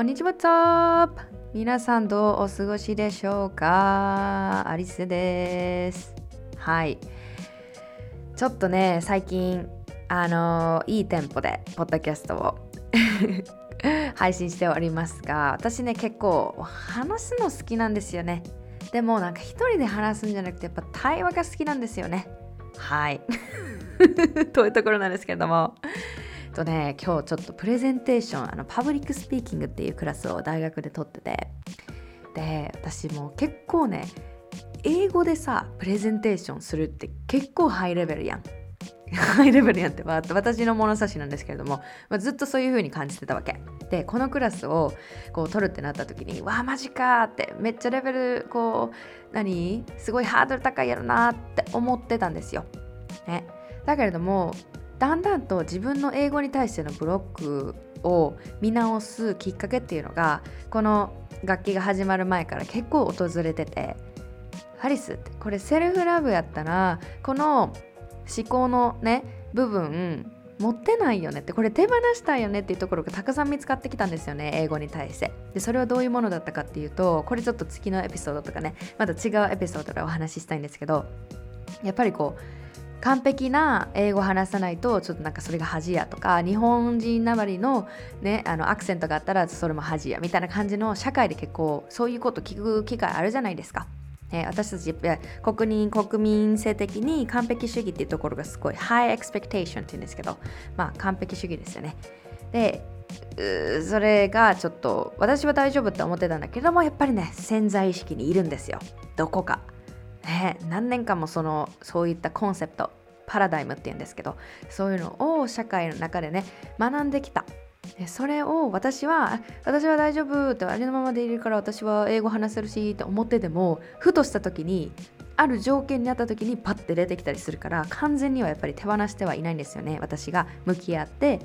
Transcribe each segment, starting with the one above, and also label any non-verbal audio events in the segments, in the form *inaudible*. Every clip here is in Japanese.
こんにちは、トップ皆さんどうお過ごしでしょうか？アリスです。はい。ちょっとね、最近、あのいいテンポで、ポッドキャストを *laughs* 配信しておりますが、私ね、結構話すの好きなんですよね。でもなんか一人で話すんじゃなくて、やっぱ対話が好きなんですよね。はい。*laughs* というところなんですけれども。とね、今日ちょっとプレゼンテーションあの public speaking っていうクラスを大学で取ってて。で私も結構ね英語でさプレゼンテーションするって結構ハイレベルやん。*laughs* ハイレベルやんって、まあ、私の物差しなんですけれども、まあ、ずっとそういう風に感じてたわけ。でこのクラスをこう取るってなった時にわあマジかってめっちゃレベルこう何？すごいハードル高いやろなって思ってたんですよ、ね、だけれどもだんだんと自分の英語に対してのブロックを見直すきっかけっていうのがこの楽器が始まる前から結構訪れててハリスってこれセルフラブやったらこの思考のね部分持ってないよねってこれ手放したいよねっていうところがたくさん見つかってきたんですよね英語に対して。でそれはどういうものだったかっていうとこれちょっと次のエピソードとかねまた違うエピソードでお話ししたいんですけどやっぱりこう完璧な英語を話さないとちょっとなんかそれが恥やとか日本人なまりの,、ね、あのアクセントがあったらそれも恥やみたいな感じの社会で結構そういうこと聞く機会あるじゃないですか。ね、私たち国民国民性的に完璧主義っていうところがすごい high expectation って言うんですけどまあ完璧主義ですよね。でそれがちょっと私は大丈夫って思ってたんだけどもやっぱりね潜在意識にいるんですよどこか。ね、何年間もそのそういったコンセプトパラダイムっていうんですけどそういうのを社会の中でね学んできた。それを私は私は大丈夫ってありのままでいるから私は英語話せるしって思っててもふとした時にある条件にあった時にパッて出てきたりするから完全にはやっぱり手放してはいないんですよね。私が向き合って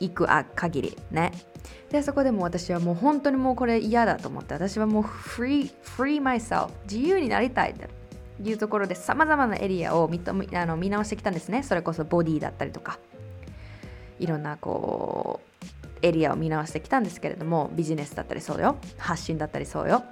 いく限りね。でそこでも私はもう本当にもうこれ嫌だと思って私はもう free, free myself 自由になりたいっていうところでさまざまなエリアを見あの見直してきたんですね。それこそボディだったりとか。いろんなこうエリアを見直してきたんですけれどもビジネスだったりそうよ。発信だったりそうよ。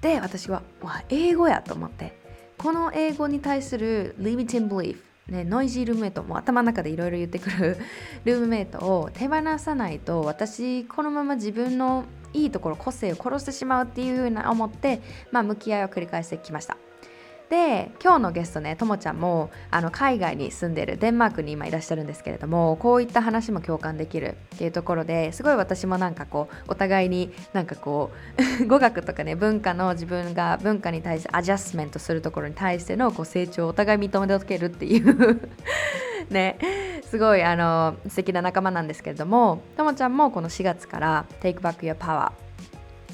で私はわ英語やと思って。この英語に対する limiting belief ね、ノイジールームメイトも頭の中でいろいろ言ってくるルームメイトを手放さないと私このまま自分のいいところ個性を殺してしまうっていうふうな思って、まあ、向き合いを繰り返してきました。で今日のゲストねともちゃんもあの海外に住んでるデンマークに今いらっしゃるんですけれどもこういった話も共感できるっていうところですごい私もなんかこうお互いになんかこう *laughs* 語学とかね文化の自分が文化に対してアジャスメントするところに対してのこう成長をお互い認めておけるっていう *laughs* ねすごいあの素敵な仲間なんですけれどもともちゃんもこの4月から Take Back Your Power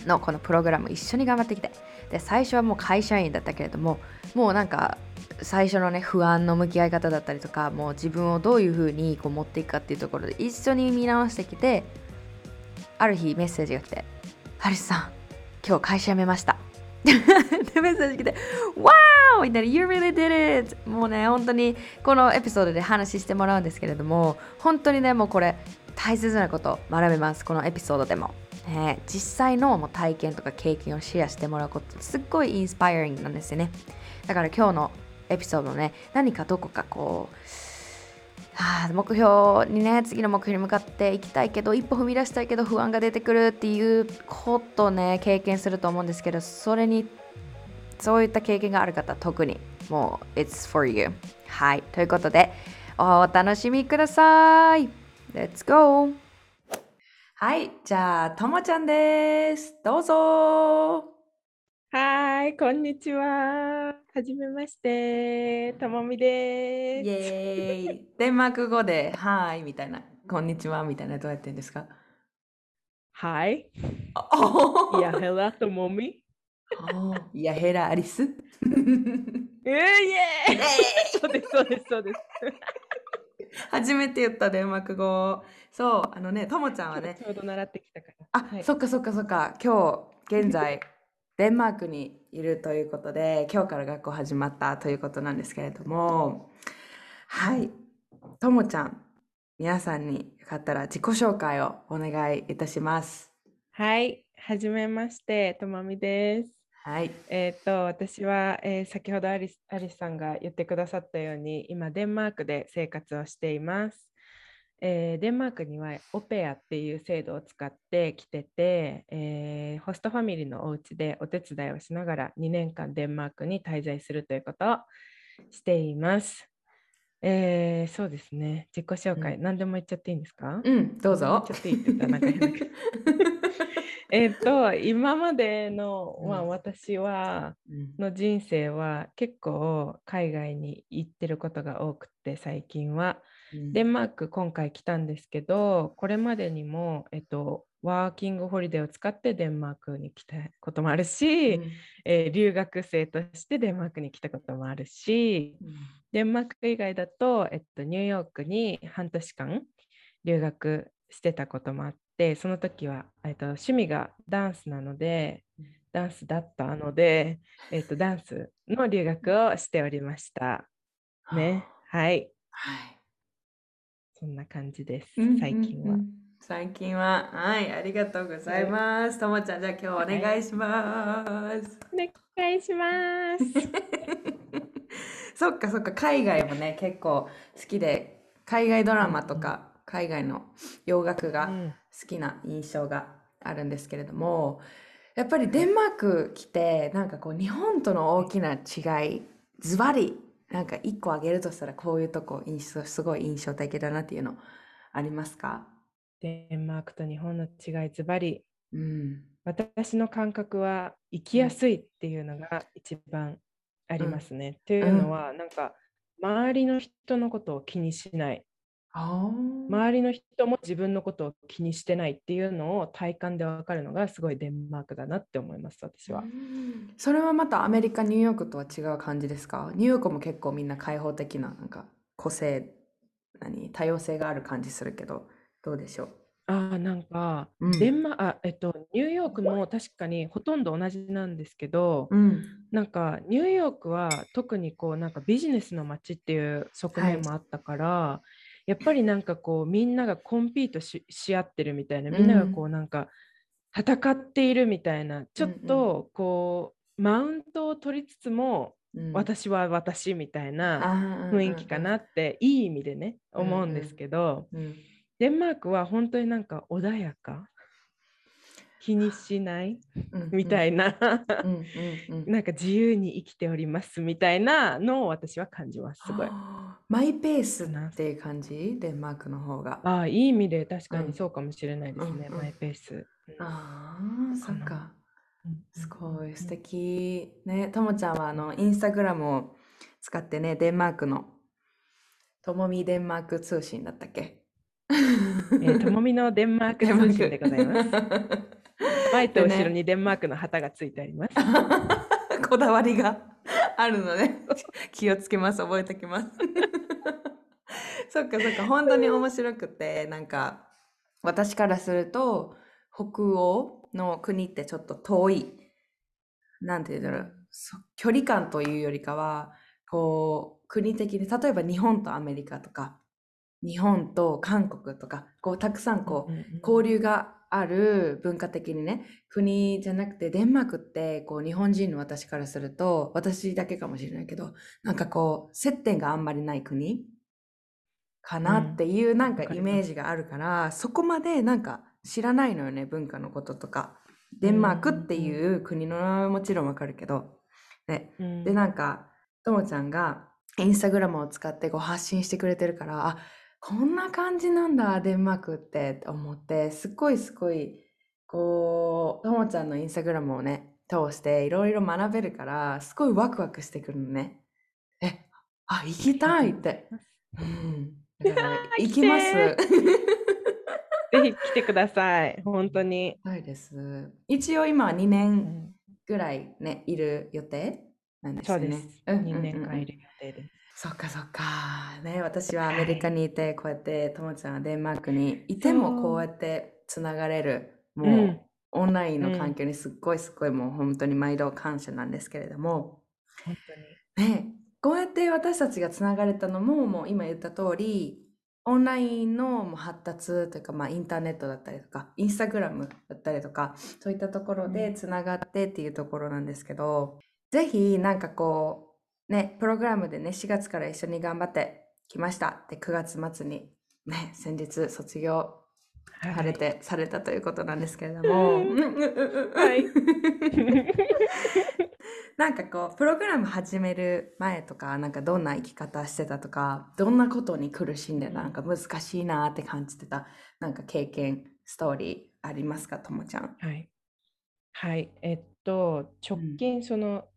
のこのプログラム一緒に頑張ってきてで最初はもう会社員だったけれどももうなんか最初のね不安の向き合い方だったりとかもう自分をどういう風にこう持っていくかっていうところで一緒に見直してきてある日メッセージが来て「ハリスさん今日会社辞めました」でメッセージ来て「ワーみたいな「You really did it!」もうね本当にこのエピソードで話してもらうんですけれども本当にねもうこれ大切なこと学べますこのエピソードでも。ね、実際のもう体験とか経験をシェアしてもらうことすっごいインスパイアリングなんですよねだから今日のエピソードね何かどこかこうはあ、目標にね次の目標に向かっていきたいけど一歩踏み出したいけど不安が出てくるっていうことをね経験すると思うんですけどそれにそういった経験がある方特にもう It's for you はいということでお楽しみください Let's go! はい、じゃあ、ともちゃんです。どうぞ。はい、こんにちは。はじめまして、ともみイです。エーイ。デンマーク語で、はい、みたいな、こんにちは、みたいな、どうやってんですか？はい、おいや、ヘラともみ。いや、ヘラアリス？*laughs* えー、イエーイそうです、そうです、そうです。初めて言ったデンマーク語。そう、あのね、ともちゃんはね、ちょうど習ってきたから。あ、はいそっかそっかそっか。今日、現在、デンマークにいるということで、今日から学校始まったということなんですけれども、はい。ともちゃん、皆さんによかったら自己紹介をお願いいたします。はい、はじめまして、ともみです。はい。えっ、と、私は、えー先ほどアリスアリスさんが言ってくださったように、今、デンマークで生活をしています。えーデンマークにはオペアっていう制度を使ってきてて、えーホストファミリーのお家でお手伝いをしながら2年間デンマークに滞在するということをしています。えーそうですね。自己紹介、うん何でも言っちゃっていいんですか？うん、どうぞちょ。っといいってたらなんか *laughs* えっと、今までの、まあ、うん私は、うんの人生は結構海外に行ってることが多くて最近は。デンマーク今回来たんですけど、これまでにも、えっと、ワーキングホリデーを使ってデンマークに来たこともあるし、うんえー留学生としてデンマークに来たこともあるし、デンマーク以外だと、えっと、ニューヨークに半年間留学してたこともあって、その時は、えっと、趣味がダンスなのでうん、ダンスだったので、えっと、ダンスの留学をしておりました。ね。はい。はい。そんな感じですうん、最近はうんう。ん最近は、はい、ありがとうございます。ともちゃん、じゃあ今日お願いします。お願いします。*laughs* そっかそっか、海外もね、結構好きで、海外ドラマとか、海外の洋楽がうん好きな印象があるんですけれども、やっぱりデンマーク来て、なんかこう、日本との大きな違い、ズバリ、なんか一個挙げるとしたら、こういうとこ、印象、すごい印象的だなっていうの、ありますか？デンマークと日本の違いズバリうん。私の感覚は生きやすいっていうのが一番ありますね。というのはなんか周りの人のことを気にしないあ周りの人も自分のことを気にしてないっていうのを体感でわかるのがすごいデンマークだなって思います私は。それはまたアメリカ、ニューヨークとは違う感じですか？ニューヨークも結構みんな開放的な、なんか個性、何、多様性がある感じするけど、どうでしょう？ああなんか、うん。デンマあえっとニューヨークも確かにほとんど同じなんですけど、うん。なんかニューヨークは特にこうなんかビジネスの街っていう側面もあったから、やっぱりなんかこうみんながコンピートしし合ってるみたいなみんながこうなんか戦っているみたいなちょっとこうマウントを取りつつもうん、私は私みたいな雰囲気かな。っていい意味でねうんうん思うんですけどうんうん。デンマークは本当になんか穏やか気にしない？うんみたいななんか自由に生きておりますみたいなのを私は感じます。すごい。マイペースっていう感じ？デンマークの方が。ああ、いい意味で確かうんにそうかもしれないですね、うんうんマイペース。うんああ、そっかすごい素。敵。ね、ともちゃんはあのインスタグラムを使ってね、デンマークのともみデンマーク通信だったっけ？えーともみのデンマーク通信でございます。*laughs* 前と後ろにデンマークの旗がついてあります。*laughs* こだわりがあるので気をつけます。覚えておきます。*laughs* そっかそっか。本当に面白くてなんか私からすると北欧の国ってちょっと遠い。なんて言うんだろう。そ距離感というよりかはこう国的に例えば日本とアメリカとか日本と韓国とかこうたくさんこううんうん。交流がある文化的にね国じゃなくてデンマークってこう日本人の私からすると私だけかもしれないけどなんかこう接点があんまりない国かなっていうなんかイメージがあるから、そこまでなんか知らないのよね文化のこととか。デンマークっていう国のもちろんわかるけど、ね、うん。でなんかともちゃんがインスタグラムを使ってこう発信してくれてるからあこんな感じなんだデンマークって思ってすっごいすごいこうともちゃんのインスタグラムをね通していろいろ学べるからすごいワクワクしてくるのね。えあ行きたいって、うん、だから行きます。*laughs* ぜひ来てください。本当に。はいです。一応今は2う年ん。ぐらいねいる予定なんですよね。そうです。うんうんうん2年間いる予定です。そっかそっか。ね、私はアメリカにいて、こうやってともちゃんはデンマークにいてもこうやってつながれる、もう、うん。オンラインの環境にすっごいすっごいもう本当に毎度感謝なんですけれども、本当に。ね、こうやって私たちがつながれたのももう今言った通り、オンラインのもう発達というか、まあ、インターネットだったりとか、インスタグラムだったりとか、そういったところでつながってっていうところなんですけど、ぜひなんかこう、ね、プログラムでね、4月から一緒に頑張ってきましたって9月末にね、先日卒業されて、されたということなんですけれども、はい。*laughs* なんかこう、プログラム始める前とか、なんかどんな生き方してたとか、どんなことに苦しんでなんか難しいなって感じてた、なんか経験、ストーリーありますか、ともちゃん？はい。はい。えっと、直近、その、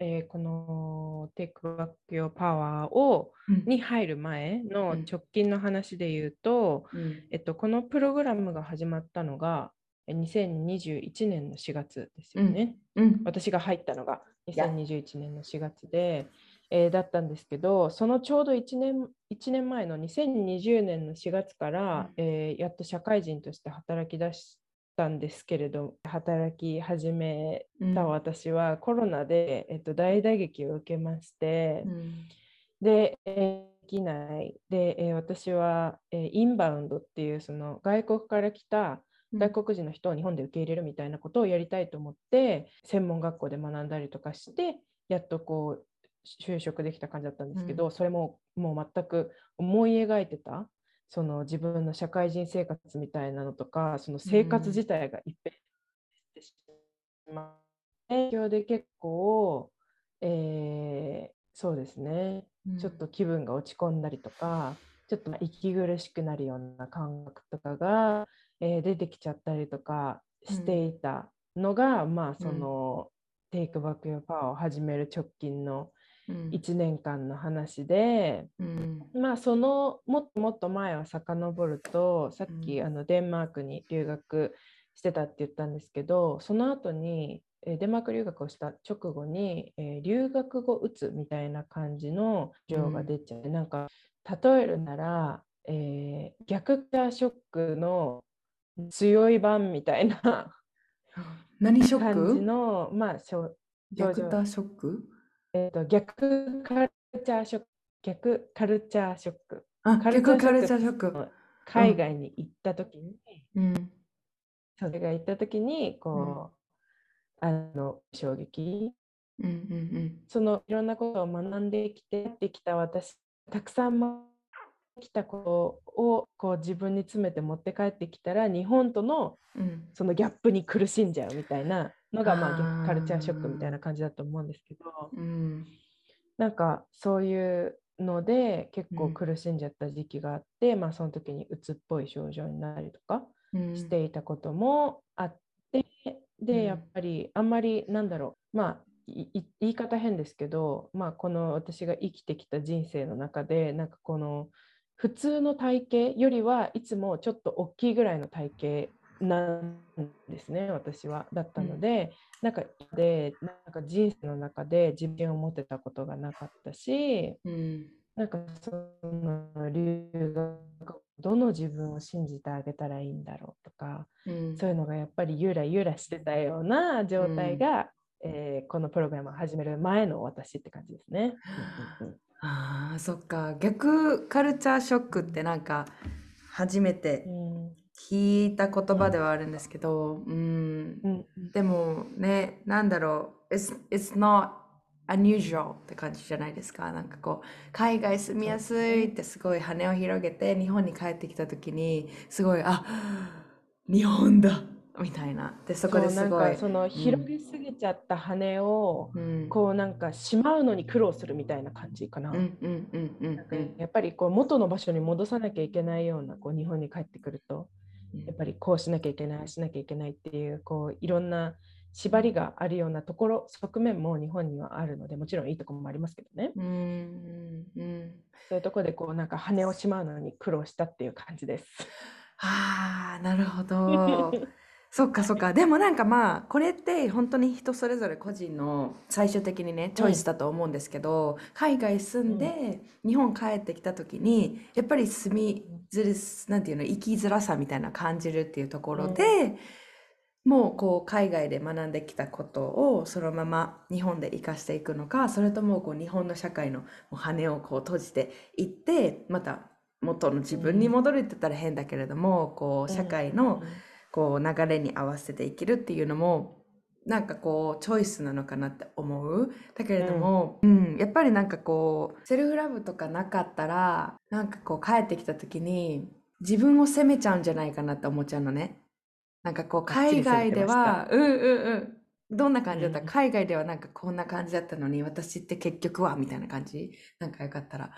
えーこの Take Back Your Power をうん。に入る前のうん直近の話で言うと、うん。えっと、このプログラムが始まったのがえ2021年の4月ですよね。うん。私が入ったのがや。2021年の4月で、えーだったんですけど、そのちょうど1年 ,1 年前の2020年の4月から、えーやっと社会人として働き出したんですけれど、働き始めうん。た私はコロナで、えっと、大打撃を受けまして、うん。で、えーできない。で、えー私は、えーインバウンドっていうその外国から来た外国人の人を日本で受け入れるみたいなことをやりたいと思って、専門学校で学んだりとかして、やっとこう就職できた感じだったんですけど、それももう全く思い描いてた、その自分の社会人生活みたいなのとか、その生活自体が一変してしまう。影響で結構、えーそうですね、ちょっと気分が落ち込んだりとか、ちょっと息苦しくなるような感覚とかが、えー出てきちゃったりとかしていたのが、まあその、Take Back Your Power を始める直近のうん1年間の話で、うん。まあそのもっともっと前は遡るとさっき、うん。あのデンマークに留学してたって言ったんですけどその後に、えーデンマーク留学をした直後に、えー留学後うつみたいな感じの症が出ちゃって、なんか例えるなら、えー逆カーショックの強い版みたいな。*laughs* 何ショッ感じクのまあ症症状。逆タショック？えーと逆カルチャーショック逆カルチャーショックあ、逆カルチャーショック。海外に行った時に、うん。それが行った時にこう、あの衝撃うんうんそのいろんなことを学んできてやってきた私たくさん学んできたことをこう自分に詰めて持って帰ってきたら日本とのうん。うん。そのギャップに苦しんじゃうみたいなのがまあカルチャーショックみたいな感じだと思うんですけどうん。なんかそういうので結構うん苦しんじゃった時期があって、まあその時にうつっぽい症状になりとかうんしていたこともあって、うんでやっぱりあんまりなんだろうまあ言い方変ですけど、まあ、この私が生きてきた人生の中でなんかこの普通の体型よりはいつもちょっと大きいぐらいの体型なんですね私はだったので、なんかでなんか人生の中で自信を持てたことがなかったしうん。なんかその留学どの自分を信じてあげたらいいんだろうとかうん。そういうのがやっぱりゆらゆらしてたような状態が、えーこのプログラムを始める前の私って感じですね。*laughs* ああ、そっか。逆カルチャーショックってなんか初めて聞いた言葉ではあるんですけど、うん。うんでもね、なんだろう。It's, it's not unusual って感じじゃないですか。なんかこう、海外住みやすいってすごい羽を広げて、日本に帰ってきた時に、すごい、あ、日本だみたいな。で、そこですごい。なんかその広げすぎちゃった羽を、うん、こうなんかしまうのに苦労するみたいな感じかな。うんうんうんうんうんやっぱりこう元の場所に戻さなきゃいけないようなこう日本に帰ってくるとやっぱりこうしなきゃいけないしなきゃいけないっていうこういろんな縛りがあるようなところ側面も日本にはあるのでもちろんいいところもありますけどねうんそういうところでこうなんか羽をしまうのに苦労したっていう感じです。ああなるほど *laughs* そっかそっか。でもなんかまあこれって本当に人それぞれ個人の最終的にねチョイスだと思うんですけど、海外住んで日本帰ってきた時にやっぱり住みづるなんていうの生きづらさみたいな感じるっていうところで、もうこう海外で学んできたことをそのまま日本で生かしていくのかそれともこう日本の社会の羽をこう閉じていってまた元の自分に戻るって言ったら変だけれども、こう社会のこう流れに合わせて生きるっていうのもなんかこうチョイスなのかなって思う。だけれども、うん、うん、やっぱりなんかこうセルフラブとかなかったらなんかこう帰ってきた時に自分を責めちゃうんじゃないかなって思っちゃうのね。なんかこう海外ではうんうんうん。どんな感じだった、うん、海外ではなんかこんな感じだったのに私って結局はみたいな感じ？なんかよかったら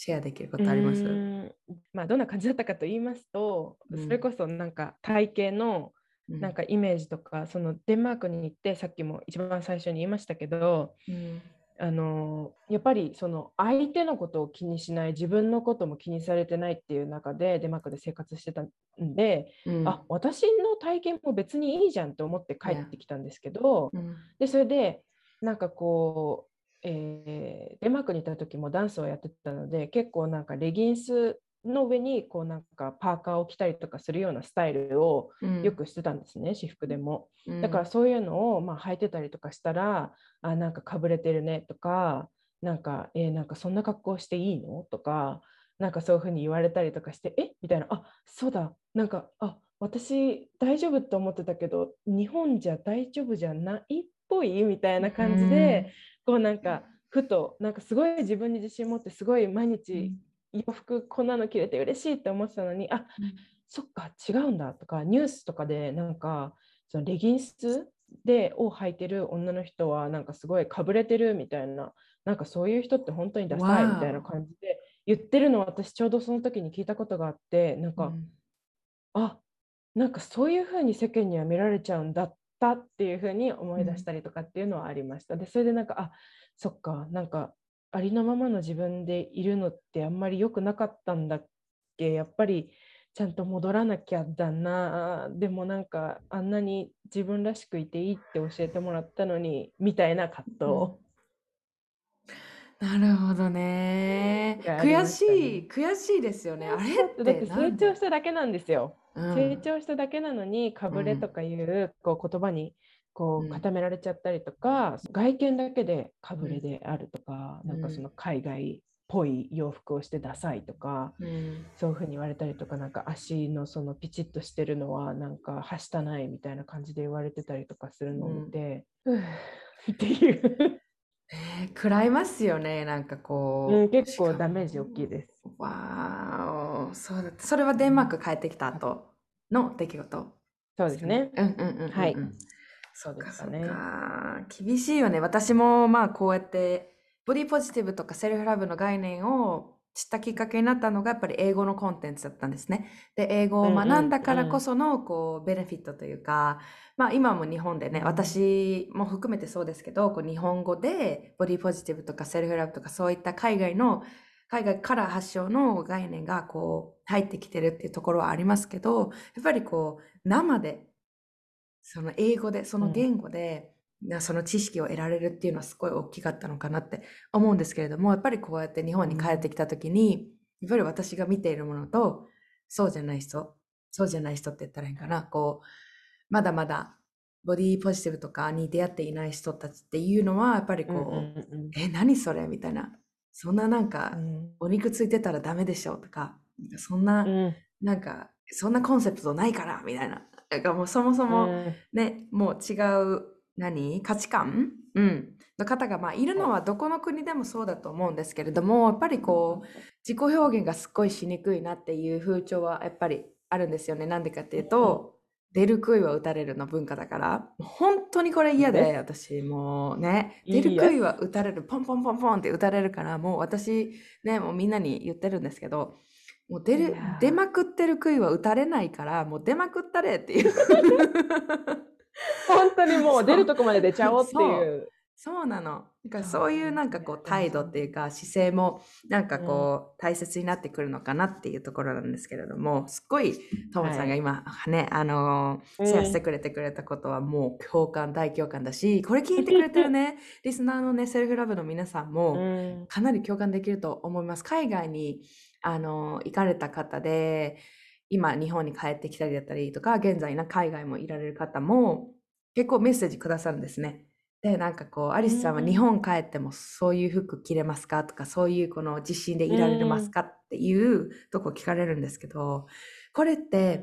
シェアできることあります？まあどんな感じだったかと言いますと、うん、それこそなんか体型のなんかイメージとか、そのデンマークに行ってさっきも一番最初に言いましたけど、うん、あのやっぱりその相手のことを気にしない自分のことも気にされてないっていう中でデンマークで生活してたんで、うん、あ私の体験も別にいいじゃんと思って帰ってきたんですけど、うん、でそれでなんかこうえー、デンマークにいた時もダンスをやってたので結構なんかレギンスの上にこうなんかパーカーを着たりとかするようなスタイルをよくしてたんですね、うん、私服でも、うん、だからそういうのをまあ履いてたりとかしたらあなんかかぶれてるねとかなんかえー、なんかそんな格好していいのとかなんかそういうふうに言われたりとかしてえ？みたいな。あそうだ。なんかあ私大丈夫って思ってたけど日本じゃ大丈夫じゃないっぽいみたいな感じで、うん、こうなんかふとなんかすごい自分に自信持ってすごい毎日洋服こんなの着れて嬉しいって思ってたのにあ、うん、そっか違うんだとかニュースとかでなんかそのレギンスでを履いてる女の人はなんかすごいかぶれてるみたいななんかそういう人って本当にダサいみたいな感じで言ってるのを私ちょうどその時に聞いたことがあってなんか、うん、あなんかそういうふうに世間には見られちゃうんだったっていうふうに思い出したりとかっていうのはありました。でそれでなんかあそっかなんかありのままの自分でいるのってあんまり良くなかったんだっけ。やっぱりちゃんと戻らなきゃだな。でもなんかあんなに自分らしくいていいって教えてもらったのにみたいな葛藤、うん、なるほどね、*laughs* ね、悔しい悔しいですよね。あれってだって成長しただけなんですよ、うん、成長しただけなのにかぶれとかいう,、こう言葉にこう固められちゃったりとか、うん、外見だけでかぶれであるとか、うん、なんかその海外っぽい洋服をしてダサいとか、うん、そういうふうに言われたりとかなんか足のそのピチッとしてるのはなんかはしたないみたいな感じで言われてたりとかするのを見て、うん、*laughs* っていうえー、食らいますよねなんかこう、うん、結構ダメージ大きいです。わーそうだそれはデンマーク帰ってきた後の出来事そうですね。うんうんうん、うん、はい。そうですね。厳しいよね。私もまあこうやってボディポジティブとかセルフラブの概念を知ったきっかけになったのがやっぱり英語のコンテンツだったんですね。で、英語を学んだからこそのこうベネフィットというか、まあ今も日本でね、私も含めてそうですけど、こう日本語でボディポジティブとかセルフラブとかそういった海外の海外から発祥の概念がこう入ってきてるっていうところはありますけど、やっぱりこう生でその英語で、その言語で、うん、その知識を得られるっていうのはすごい大きかったのかなって思うんですけれども、やっぱりこうやって日本に帰ってきた時に、やっぱり私が見ているものと、そうじゃない人、そうじゃない人って言ったらいいかな、こう、まだまだボディーポジティブとかに出会っていない人たちっていうのは、やっぱりこう、うんうんうん、え、何それみたいな。そんななんか、うん、お肉ついてたらダメでしょとか、そんな、うん、なんか、そんなコンセプトないからみたいな。だからもうそもそもね、うん、もう違う何？価値観、うん、の方がまあいるのはどこの国でもそうだと思うんですけれどもやっぱりこう自己表現がすっごいしにくいなっていう風潮はやっぱりあるんですよね。なんでかっていうと、出る杭は打たれるの文化だから、本当にこれ嫌で、私もうね、出る杭は打たれる、ポンポンポンポンって打たれるから、もう私ね、もうみんなに言ってるんですけど、もう出る出まくってる杭は打たれないからもう出まくったれっていう *laughs* *laughs* 本当にもう出るとこまで出ちゃおうっていう。そう。なの。だからそういうなんかこう態度っていうか姿勢もなんかこう大切になってくるのかなっていうところなんですけれどもすっごいトモさんが今ね、はい、あのシェアしてくれてくれたことはもう共感大共感だしこれ聞いてくれてるね *laughs* リスナーのねセルフラブの皆さんもかなり共感できると思います。海外にあの、行かれた方で、今日本に帰ってきたりだったりとか、現在な海外もいられる方も結構メッセージくださるんですね。でなんかこうアリスさんは日本帰ってもそういう服着れますかとかそういうこの自信でいられますかっていうとこ聞かれるんですけどこれって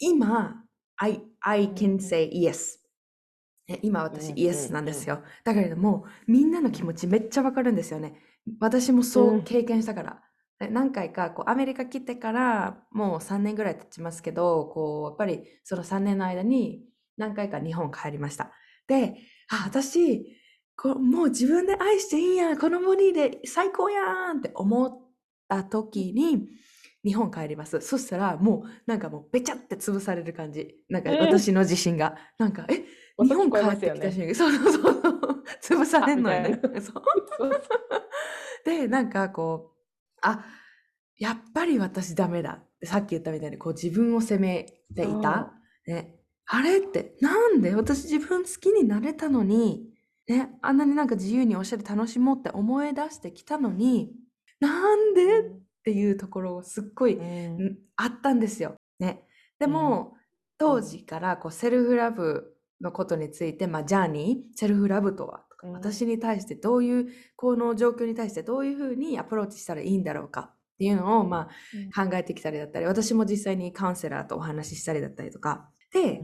今 I, I can say yes 今私イエスなんですよ。だけれどもみんなの気持ちめっちゃわかるんですよね。私もそう経験したから、何回かこうアメリカ来てからもう3年ぐらい経ちますけどこうやっぱりその3年の間に何回か日本帰りました。であ私こもう自分で愛していいやんこのボディで最高やんって思った時に日本帰ります。そしたらもうなんかもうべちゃって潰される感じ。なんか私の自信が、えー、なんかえ日本帰ってきた瞬間、*laughs* ね、そうそうそう潰されんのよね。そう。でなんかこうあ、やっぱり私ダメだ。さっき言ったみたいに、こう自分を責めていた。ね、あれって、なんで私自分好きになれたのに、ね、あんなになんか自由におしゃれ楽しもうって思い出してきたのに、なんでっていうところをすっごい、うん、あったんですよ。ね。でも、うん、当時からこうセルフラブのことについて、まあ、ジャーニー、セルフラブとは私に対してどういうこの状況に対してどういうふうにアプローチしたらいいんだろうかっていうのをまあ考えてきたりだったり私も実際にカウンセラーとお話ししたりだったりとか。で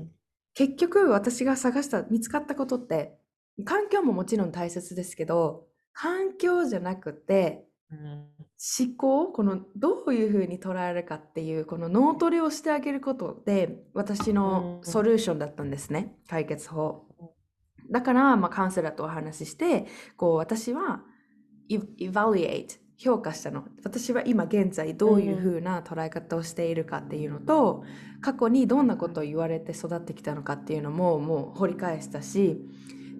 結局私が探した見つかったことって環境ももちろん大切ですけど環境じゃなくて思考このどういうふうに捉えるかっていうこの脳トレをしてあげることで私のソリューションだったんですね。解決法だから、まあ、カウンセラーとお話しして、こう、私は、evaluate、評価したの。私は今現在どういうふうな捉え方をしているかっていうのと、過去にどんなことを言われて育ってきたのかっていうのももう掘り返したし、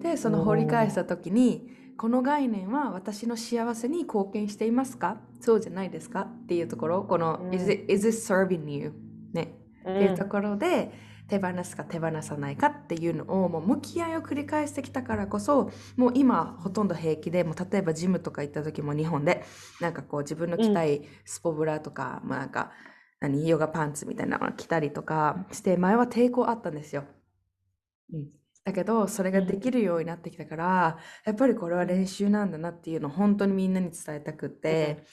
で、その掘り返した時に、この概念は私の幸せに貢献していますか？そうじゃないですか？っていうところ、この、うん、is, it, is it serving you? ね、っていうところで、手放すか手放さないかっていうのをもう向き合いを繰り返してきたからこそもう今ほとんど平気でもう例えばジムとか行った時も日本でなんかこう自分の着たいスポブラとか、うん、まあなんか何ヨガパンツみたいなの着たりとかして前は抵抗あったんですよ。うん、だけどそれができるようになってきたからやっぱりこれは練習なんだなっていうのを本当にみんなに伝えたくって、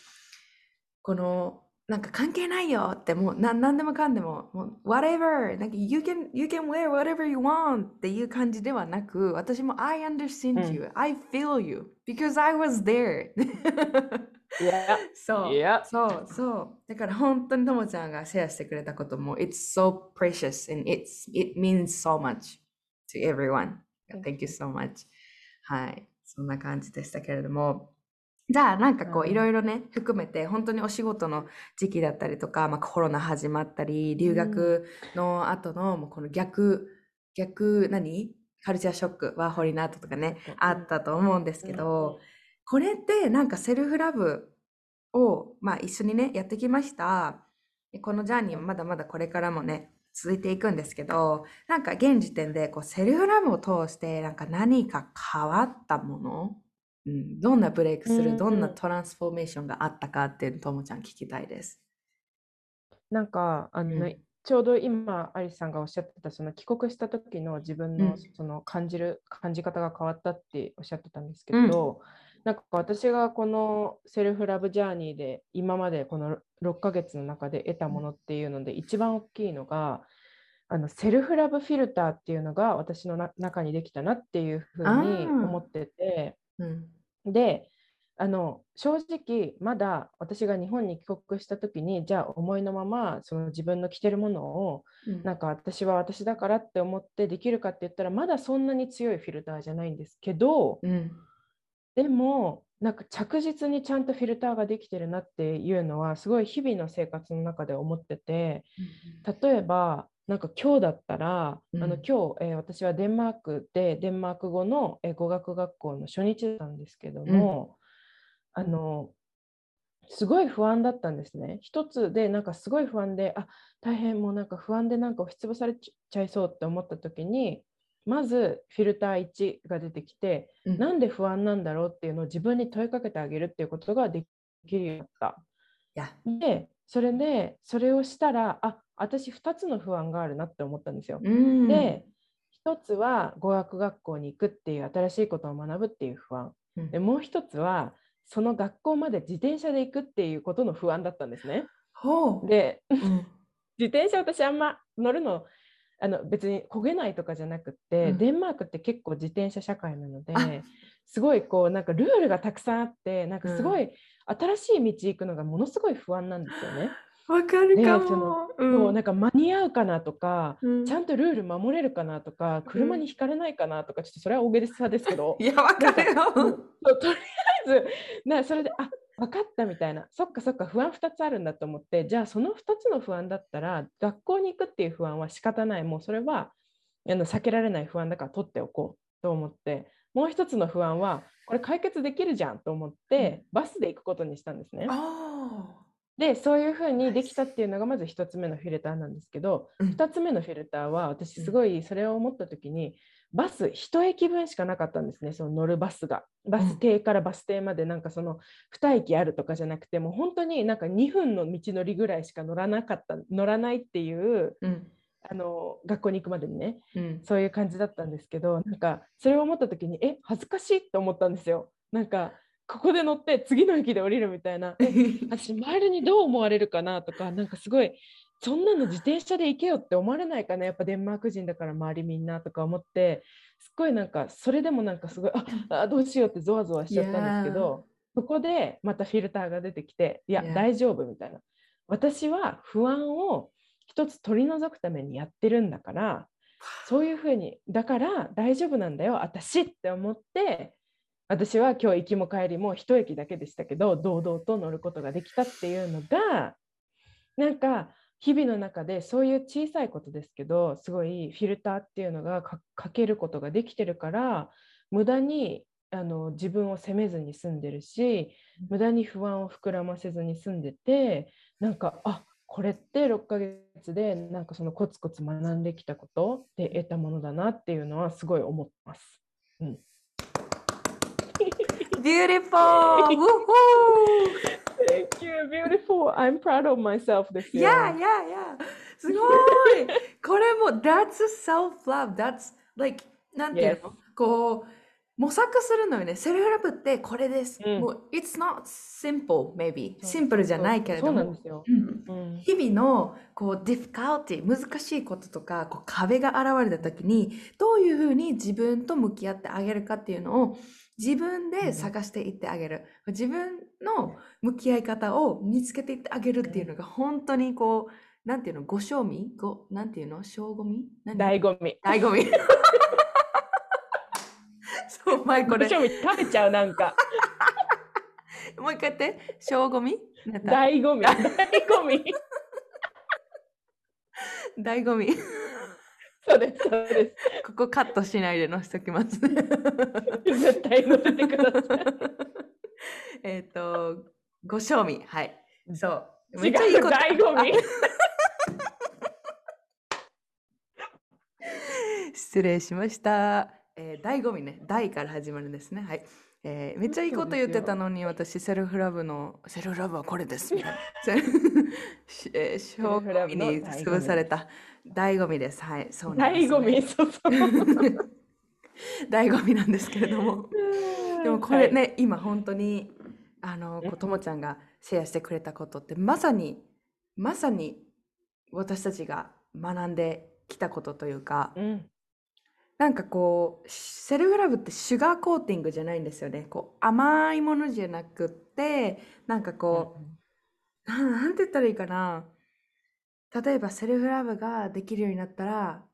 このなんか関係ないよってもうな何でもかんでももう whatever なんか you can, you can wear whatever you want っていう感じではなく私も I understand you、うん、I feel you because I was there yeah. そう、yeah. そうそうだから本当にともちゃんがシェアしてくれたことも It's so precious and it's, it means so much to everyone Thank you so much はいそんな感じでしたけれどもじゃあなんかこういろいろね含めて本当にお仕事の時期だったりとか、まあ、コロナ始まったり留学の後のもうこの逆逆何？カルチャーショックワーホリナートとかねあったと思うんですけどこれってなんかセルフラブを、まあ、一緒にねやってきました。このジャーニーはまだまだこれからもね続いていくんですけどなんか現時点でこうセルフラブを通してなんか何か変わったものうん、どんなブレイクする、どんなトランスフォーメーションがあったかっていうのともちゃん聞きたいです。なんかあの、うん、ちょうど今アリスさんがおっしゃってたその帰国した時の自分のその感じる、感じ方が変わったっておっしゃってたんですけど、なんか私がこの self-love journey で今までこの6ヶ月の中で得たものっていうので一番大きいのがあの self-love filter っていうのが私の中にできたなっていうふうに思ってて、うん、であの正直まだ私が日本に帰国した時にじゃあ思いのままその自分の着てるものを、うん、なんか私は私だからって思ってできるかって言ったらまだそんなに強いフィルターじゃないんですけど、うん、でもなんか着実にちゃんとフィルターができてるなっていうのはすごい日々の生活の中で思ってて、例えばなんか今日だったら、うん、あの今日、えー、私はデンマークでデンマーク語の、えー、語学学校の初日だったんですけども、うん、あのすごい不安だったんですね。一つでなんかすごい不安であ大変もうなんか不安でなんか押しつぶされちゃいそうって思った時にまずフィルター1が出てきて、うん、なんで不安なんだろうっていうのを自分に問いかけてあげるっていうことができるようになった。でそれでそれをしたらあ私2つの不安があるなって思ったんですよ。で一つは語学学校に行くっていう新しいことを学ぶっていう不安。うんでもう一つはその学校まで自転車で行くっていうことの不安だったんですね。でうん *laughs* 自転車私あんま乗るのあの別に焦げないとかじゃなくって、うんデンマークって結構自転車社会なのであすごいこうなんかルールがたくさんあってなんかすごい新しい道行くのがものすごい不安なんですよね。わかるかねそもの。うん。そうなんか間に合うかなとか、うん。ちゃんとルール守れるかなとか車にひかれないかなとかちょっとそれは大げさですけど *laughs* いや、わかるよ。とりあえずなそれであ分かったみたいな。そっかそっか不安2つあるんだと思ってじゃあその2つの不安だったら学校に行くっていう不安は仕方ない。もうそれはあの避けられない不安だから取っておこうと思ってもう一つの不安はこれ解決できるじゃんと思って、バスで行くことにしたんですね。あでそういうふうにできたっていうのがまず1つ目のフィルターなんですけど、うん。2つ目のフィルターは私うん。すごいそれを思った時に、バス1駅分しかなかったんですねその乗るバスが。バス停からバス停までなんかその2駅あるとかじゃなくてもう本当になんか2分の道のりぐらいしか乗らなかった乗らないっていううん。あの学校に行くまでにねうん。そういう感じだったんですけどなんかそれを思った時にえ恥ずかしいって思ったんですよ。なんかここで乗って次の駅で降りるみたいな。え *laughs* 私周りにどう思われるかなとかなんかすごいそんなの自転車で行けよって思われないかな。やっぱデンマーク人だから周りみんなとか思ってすっごいなんかそれでもなんかすごいああどうしようってゾワゾワしちゃったんですけどそこでまたフィルターが出てきていや.大丈夫みたいな。私は不安を一つ取り除くためにやってるんだからそういうふうにだから大丈夫なんだよ私って思って私は今日行きも帰りも一駅だけでしたけど堂々と乗ることができたっていうのがなんか日々の中でそういう小さいことですけどすごいフィルターっていうのがかけることができてるから無駄にあの自分を責めずに済んでるし無駄に不安を膨らませずに済んでてなんかあこれって6ヶ月でなんかそのコツコツ学んできたことで得たものだなっていうのはすごい思ってます。Beautiful! Woohoo! Thank you, beautiful. I'm proud of myself this year. Yeah, yeah, yeah. すごいこれも、that's self-love. That's like, なんていう Yes. のこう、模索するのよね。セルフラブってこれです。うんもう、it's not simple, maybe. シンプルじゃないけれどもそうなんで。すよ。うんうん日々のこう difficulty 難しいこととかこう壁が現れた時にどういうふうに自分と向き合ってあげるかっていうのを自分で探していってあげる、自分の向き合い方を見つけていってあげるっていうのが本当にこうなんていうの？ご賞味？ごなんていうの？賞ごみ？何？醍醐味。醍醐味。*laughs* そう前これ。ご賞味食べちゃうなんか。*laughs* もう一回言って。賞ごみ？醍醐味。醍醐味。*laughs* 醍醐味そうです。そうでここカットしないで載せときます。す。絶対乗せてください。えっと、ご賞味。はい。そう。違う、醍醐味。*laughs* 失礼しました。えー、醍醐味ね。大から始まるんですね。はい。えーめっちゃいいこと言ってたのに、私、セルフラブの、セルフラブはこれです。*laughs* みたいな *laughs* えー、小フラブのに潰された醍醐味です。はい。そうなんです、醍醐味？そうそう。醍醐味なんですけれども。*laughs* でもこれね、今本当にあのともちゃんがシェアしてくれたことってまさにまさに私たちが学んできたことというかはい。うん。なんかこうセルフラブってシュガーコーティングじゃないんですよね。こう甘いものじゃなくってなんかこう、なんなんて言ったらいいかな。例えばセルフラブができるようになったら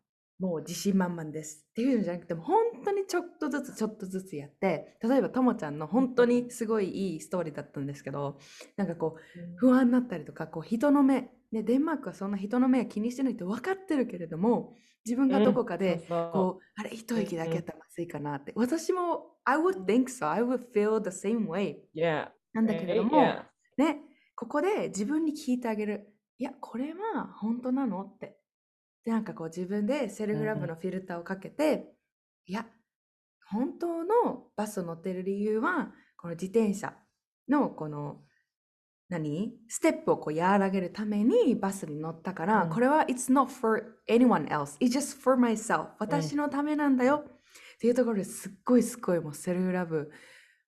もう自信満々です。っていうのじゃなくても本当にちょっとずつちょっとずつやって例えばともちゃんの本当にすごいいいストーリーだったんですけどなんかこう不安になったりとかこう人の目、ね、デンマークはそんな人の目は気にしてないって分かってるけれども自分がどこかで、こうあれ一息だけやったらまずいかなって。私も I would think so. I would feel the same way. なんだけれども.ね、ここで自分に聞いてあげる。いや、これは本当なの？って。で、なんかこう自分でセルフラブのフィルターをかけて、いや、本当のバスを乗ってる理由は、この自転車のこの何？ステップをこう和らげるためにバスに乗ったから、うんこれは It's not for anyone else. It's just for myself. 私のためなんだよ。っていうところですっごいすっごいもうセルフラブ。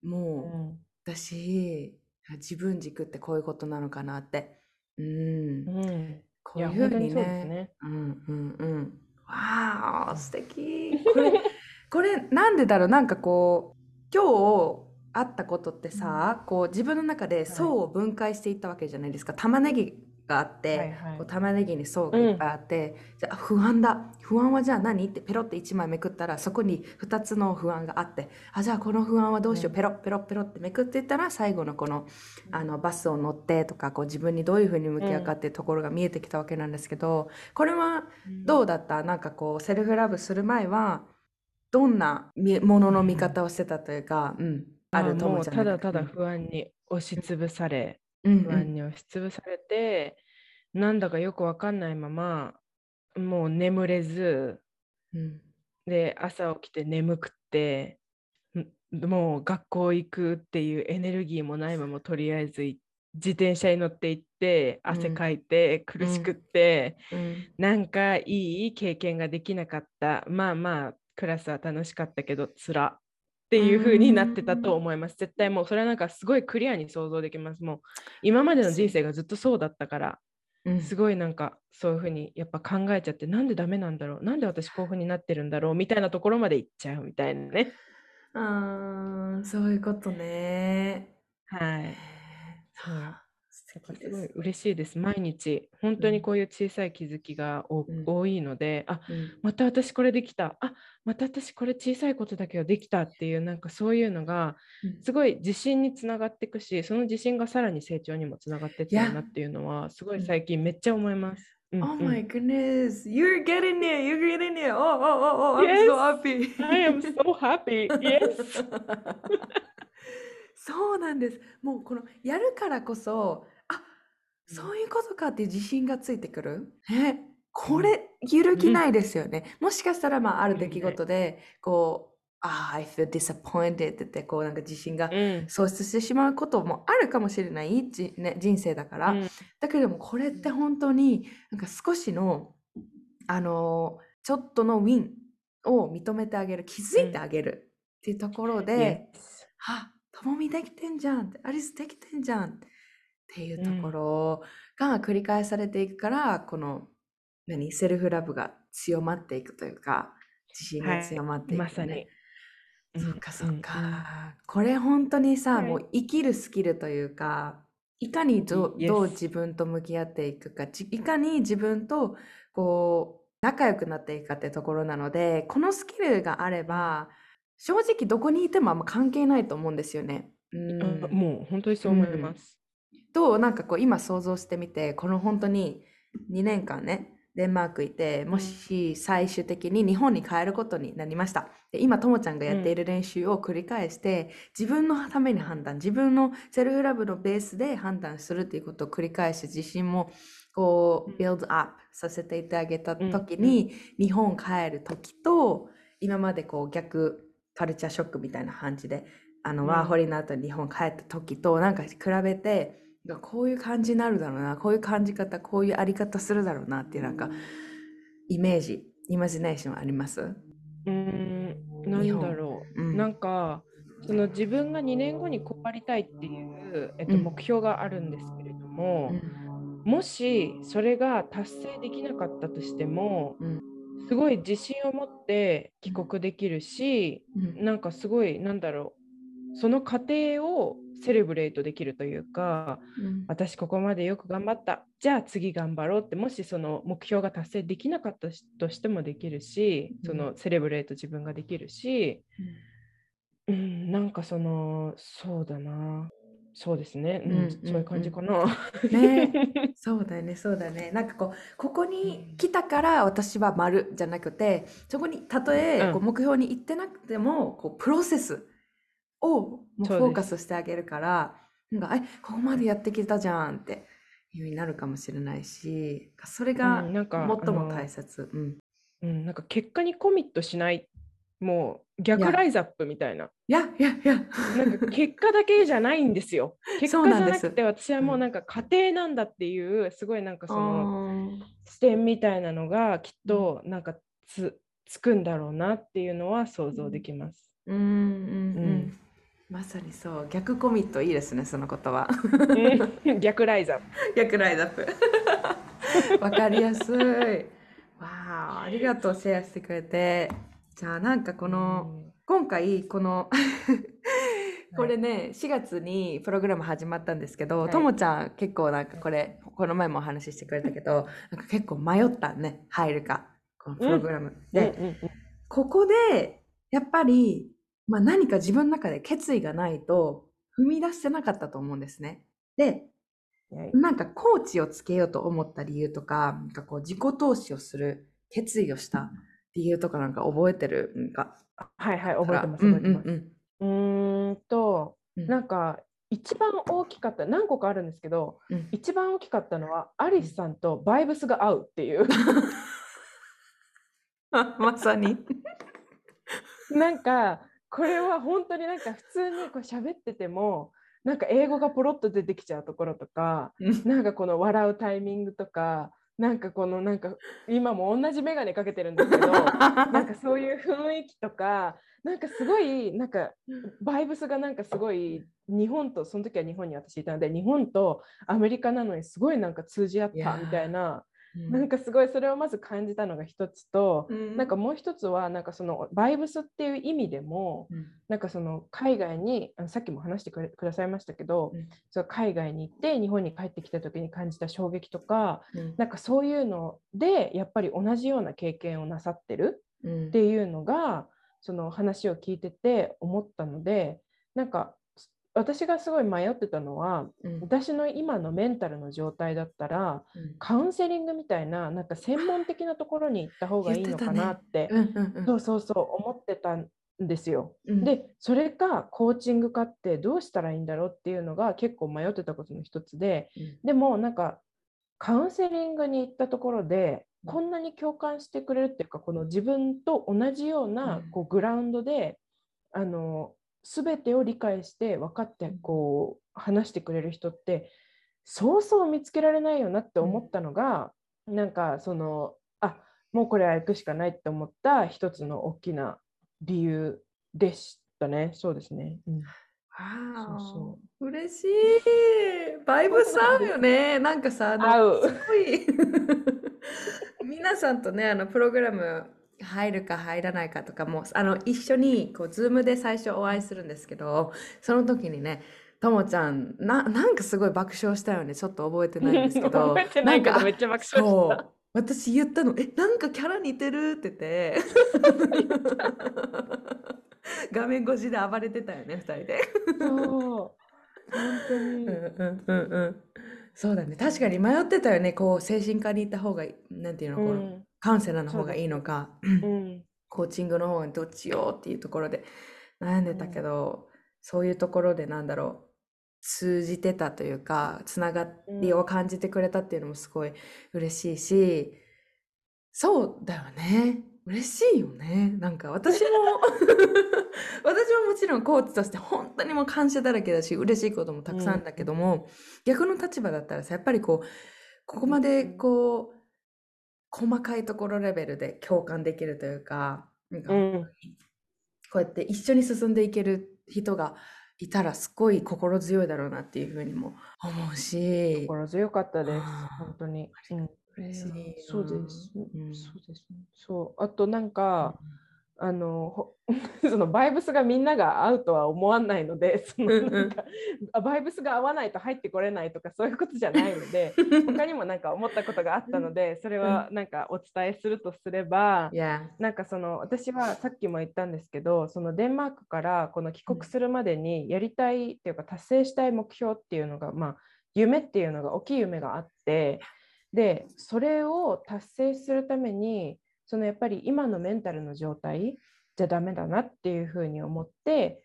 もう、うん私、自分軸ってこういうことなのかなって。うん。うんこいうふいうや本当うにね。ね。うんうんうん。わあ、素敵。これ、*laughs* これなんでだろう？なんかこう、今日あったことってさ、こう自分の中で層を分解していったわけじゃないですか。玉ねぎがあって、はいはい。こう玉ねぎに層がいっぱいあって、じゃあ不安だ。不安はじゃあ何？ってペロって1枚めくったら、そこに2つの不安があって、あ、じゃあこの不安はどうしよう。うん。ペロペロペロってめくっていったら、最後のこのあのバスを乗ってとかこう自分にどういうふうに向き合うかっていうところが見えてきたわけなんですけどこれはどうだった？なんかこうセルフラブする前はどんなみものの見方をしてたというか、うん、あるともう思うじゃないただただ不安に押しつぶされ、うん不安に押しつぶされて、なんだかよくわかんないまま、もう眠れず、うん。で、朝起きて眠くって、んもう学校行くっていうエネルギーもないまま、とりあえずい自転車に乗って行って、汗うんかいて、苦しくって、うん。なんかいい経験ができなかった。まあまあ、クラスは楽しかったけど、つらっていう風になってたと思います。絶対もうそれはなんかすごいクリアに想像できます。もう今までの人生がずっとそうだったから、うんすごいなんかそういう風にやっぱ考えちゃって、なんでダメなんだろうなんで私こういう風になってるんだろうみたいなところまで行っちゃうみたいなね。あーそういうことね。はい。そうすすごい嬉しいです。毎日、本当うんにこういう小さい気づきがおうん多いので、あうんまた私これできた。あまた私これ小さいことだけどできたっていう、なんかそういうのが、うんすごい自信につながっていくし、その自信がさらに成長にもつながってっていやるなっていうのは、すごいうん最近めっちゃ思います。うん Oh うん my goodness, you're getting it, you're getting it. Oh, oh, oh, oh, I'm so happy. I am so happy. Yes. *laughs* そうなんです。もうこのやるからこそ、そういうことかっていう自信がついてくる？え、これ揺るぎないですよね。もしかしたらまあある出来事で、こう、あ、I feel disappointed って言って、こうなんか自信がうん。喪失してしまうこともあるかもしれない、じね、人生だから。うん。だけれどもこれって本当になんか少しのあのちょっとのウィンを認めてあげる気づいてあげるっていうところで、あともみできてんじゃんってアリスできてんじゃんっていうところが繰り返されていくから、この何セルフラブが強まっていくというか自信が強まっていく、ねまさに。そっかそっうんうんか。これ本当にさ、はいもう生きるスキルというか、いかにどう自分と向き合っていくか、じいかに自分とこう仲良くなっていくかってところなので、このスキルがあれば、正直どこにいてもあんま関係ないと思うんですよね。うんあもう本当にそう思います。となんかこう今想像してみてこの本当に2年間ねデンマークいてもし最終的に日本に帰ることになりました。で今ともちゃんがやっている練習を繰り返して、自分のために判断自分のセルフラブのベースで判断するっていうことを繰り返して自信もこううん。ビルドアップさせていってあげた時に、日本帰る時と今までこう逆カルチャーショックみたいな感じであの、うん。ワーホリの後に日本帰った時となんか比べてがこういう感じになるだろうなこういう感じ方こういうあり方するだろうなっていうなんかイメージイマジネーションあります？うーん、なんだろう。うん。なんか、その自分が2年後にこうありたいっていう、えっと、うん。目標があるんですけれども、うん。もしそれが達成できなかったとしても、うん。すごい自信を持って帰国できるし、うん。なんかすごい、なんだろう、その過程をセレブレートできるというか、うん。私ここまでよく頑張った。じゃあ次頑張ろうってもしその目標が達成できなかったとしてもできるしうん。そのセレブレート自分ができるし、うん、なんかそのそうだな。そうですね、うんうんそういう感じかな。ね。そうだよねそうだよね。なんかこうここに来たから私は丸じゃなくてそこにたとえうん。こう目標に行ってなくてもこうプロセスをもうフォーカスしてあげるからなんかえここまでやってきたじゃんっていうになるかもしれないしそれがうんなんか最も大切。うんうん、なんか結果にコミットしないもう逆ライズアップみたいな。いやいやいや。なんか結果だけじゃないんですよ。*laughs* 結そうなんです果じゃなくて私はもうなんか家庭なんだっていうすごいなんかその視点みたいなのがきっとなんかつつくんだろうなっていうのは想像できます。うんうんうん、うんまさにそう。逆コミットいいですねその言葉。うん。逆ライズアップ。*laughs* 逆ライザップ。*laughs* わかりやすい。わあありがとうシェアしてくれて。じゃあなんかこの、今回この *laughs* これね4月にプログラム始まったんですけど、はい。ともちゃん結構なんかこれこの前もお話ししてくれたけどなんか結構迷ったね入るかこのプログラム、うんで、うんうん。ここでやっぱり、まあ、何か自分の中で決意がないと踏み出してなかったと思うんですね。ではいなんかコーチをつけようと思った理由とかなんかこう自己投資をする決意をした理由とかなんか覚えてるんか？はいはい覚えてますうん覚えてます。うんうーんとうんなんか一番大きかった何個かあるんですけどうん一番大きかったのはアリスさんとバイブスが合うっていうあ *laughs* まさに。*laughs* なんかこれは本当になんか普通にこう喋っててもなんか英語がポロッと出てきちゃうところとかなんかこの笑うタイミングとかなんかこのなんか今も同じ眼鏡かけてるんですけど *laughs* なんかそういう雰囲気とかなんかすごいなんかバイブスがなんかすごい日本とその時は日本に私いたので日本とアメリカなのにすごいなんか通じ合ったみたいななんかすごいそれをまず感じたのが一つと、うん。なんかもう一つはなんかそのバイブスっていう意味でもうん。なんかその海外にあのさっきも話してくれくださいましたけど、うん。その海外に行って日本に帰ってきた時に感じた衝撃とかうん。なんかそういうのでやっぱり同じような経験をなさってるうん。っていうのがその話を聞いてて思ったのでなんか私がすごい迷ってたのはうん。私の今のメンタルの状態だったらうん。カウンセリングみたいななんか専門的なところに行った方がいいのかなってうんうんうん。そうそうそう思ってたんですよ。うん。でそれかコーチングかってどうしたらいいんだろうっていうのが結構迷ってたことの一つでうん。でもなんかカウンセリングに行ったところでうん。こんなに共感してくれるっていうかこの自分と同じようなうん。こうグラウンドであの全てを理解して分かってうん。こう話してくれる人ってそうそう見つけられないよなって思ったのがなんかそのあもうこれは行くしかないって思った一つの大きな理由でしたね。そうですね。うん。わそー嬉しい。バイブス合うよね。なんかさ合う。すごい。*laughs* 皆さんとねあのプログラム入るか入らないかとかもあの一緒にこう Zoom で最初お会いするんですけどその時にねともちゃんななんかすごい爆笑したよねちょっと覚えてないんですけど *laughs* 覚えてないけんかどめっちゃ爆笑した。私言ったの「えなんかキャラ似てる?」って言って *laughs* 画面越しで暴れてたよね2人で。そう本当に。うんうんうんうんそうだね確かに迷ってたよねこう精神科に行った方がなんていうの、このカウンセラーの方がいいのかうん。コーチングの方がどっちよっていうところで悩んでたけど、そういうところでなんだろう通じてたというかつながりを感じてくれたっていうのもすごい嬉しいし、そうだよね。嬉しいよね。なんか私も *laughs* 私ももちろんコーチとして本当にもう感謝だらけだし嬉しいこともたくさんだけども、逆の立場だったらさやっぱりこうここまでこう細かいところレベルで共感できるというかうんこうやって一緒に進んでいける人がいたらすごい心強いだろうなっていうふうにも思うし心強かったです本当に。うんそうです。うんそうですね。そう。あとなんか、あのほ *laughs* そのバイブスがみんなが合うとは思わないので、*laughs* そのうんうんなんかあバイブスが合わないと入ってこれないとかそういうことじゃないので、*laughs* 他にもなんか思ったことがあったので、それはなんかお伝えするとすれば。いやなんかその私はさっきも言ったんですけどそのデンマークからこの帰国するまでにやりたいっていうか達成したい目標っていうのがまあ夢っていうのが大きい夢があってでそれを達成するためにそのやっぱり今のメンタルの状態じゃダメだなっていうふうに思って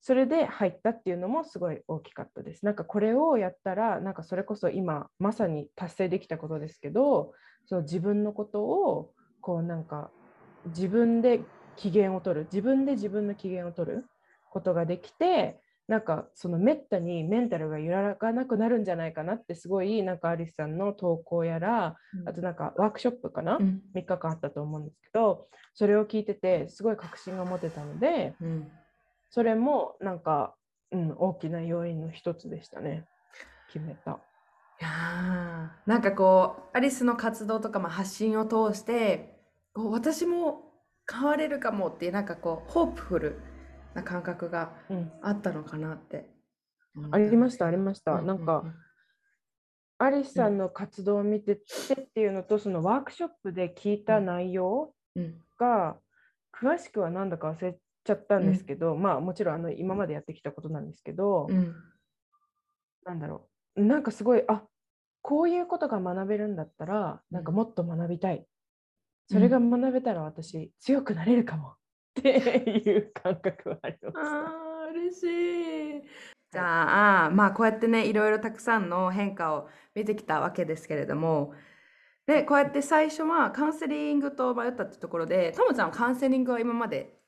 それで入ったっていうのもすごい大きかったです。なんかこれをやったらなんかそれこそ今まさに達成できたことですけどその自分のことをこうなんか自分で機嫌を取る自分で自分の機嫌を取ることができてなんかそのめったにメンタルが揺らがなくなるんじゃないかなってすごいなんかアリスさんの投稿やらあとなんかワークショップかな、うん。3日間あったと思うんですけどそれを聞いててすごい確信が持てたのでうん。それもなんか、うん、大きな要因の一つでしたね。決めた。いやーなんかこうアリスの活動とかも発信を通してこう私も変われるかもっていうなんかこうホープフルな感覚がうん、あったのかなって思った。ありましたありました。うなんか、アリスさんの活動を見ててっていうのと、そのワークショップで聞いた内容うん。うんが、詳しくはなんだか忘れちゃったんですけど、まあもちろんあの今までやってきたことなんですけど、うん。なんだろう、なんかすごい、あこういうことが学べるんだったら、なんかもっと学びたい。それが学べたら私、強くなれるかもっていう感覚はありました。あー嬉しい。じゃあまあこうやってねいろいろたくさんの変化を見てきたわけですけれども。でこうやって最初はカウンセリングと迷ったってところでともちゃんはカウンセリングは今まで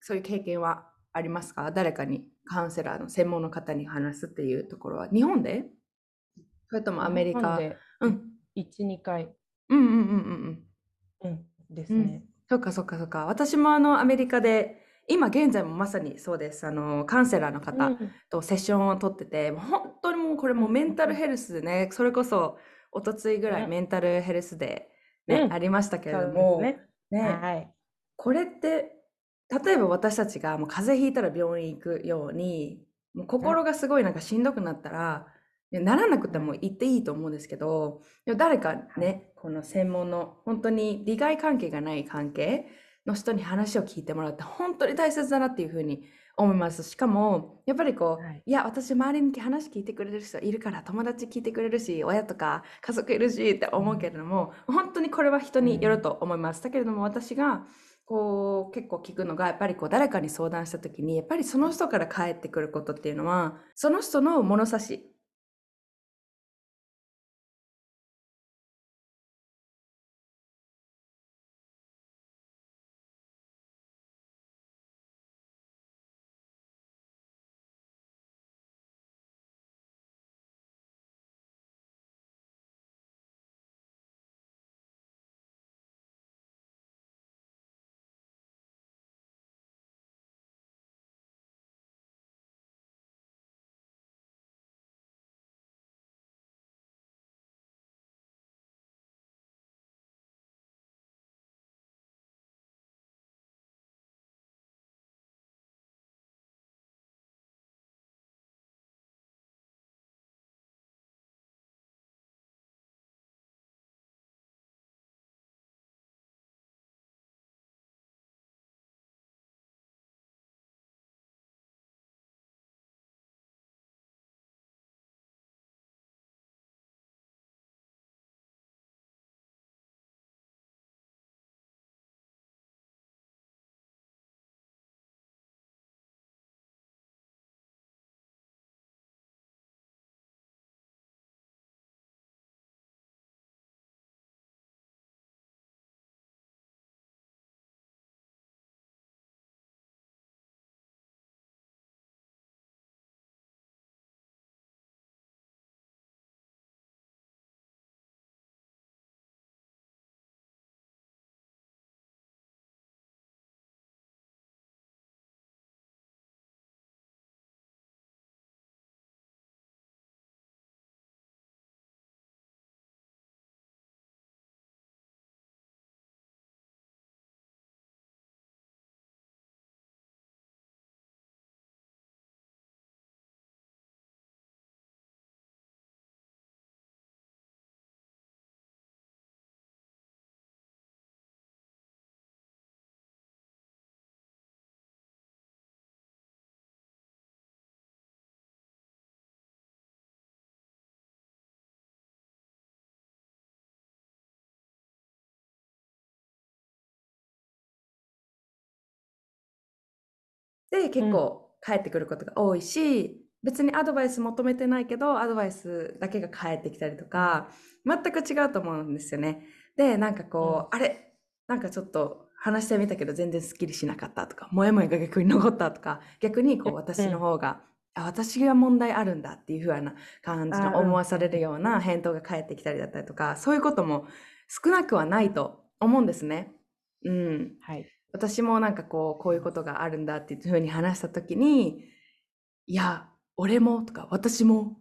そういう経験はありますか？誰かにカウンセラーの専門の方に話すっていうところは。日本で？それともアメリカ？でうん。1、2回、うんうんうんうんうん。うん、ですね。そっかそっかそっか。私もあのアメリカで今現在もまさにそうです。あのカウンセラーの方、うん。とセッションを取っててもう本当にもうこれもうメンタルヘルスでねそれこそおとついぐらいね。メンタルヘルスで、ねうん。ありましたけれそうども、ですね。ね。はい。これって例えば私たちがもう風邪ひいたら病院行くようにもう心がすごいなんかしんどくなったら、ならなくても行っていいと思うんですけど誰かねこの専門の本当に利害関係がない関係の人に話を聞いてもらって本当に大切だなっていうふうに思います。しかもやっぱりこう、はい。い、や私周りに話聞いてくれる人いるから友達聞いてくれるし親とか家族いるしって思うけれども、本当にこれは人によると思います、だけれども私がこう結構聞くのがやっぱりこう誰かに相談した時にやっぱりその人から返ってくることっていうのはその人の物差しで結構返ってくることが多いし、別にアドバイス求めてないけどアドバイスだけが返ってきたりとか全く違うと思うんですよね。でなんかこう、あれ？なんかちょっと話してみたけど全然スッキリしなかったとか、もやもやが逆に残ったとか、逆にこう私の方が、あ、私が問題あるんだっていう風な感じの思わされるような返答が返ってきたりだったりとか、そういうことも少なくはないと思うんですね。うん。はい。私もなんかこう、こういうことがあるんだっていう風に話した時に、いや、俺もとか私も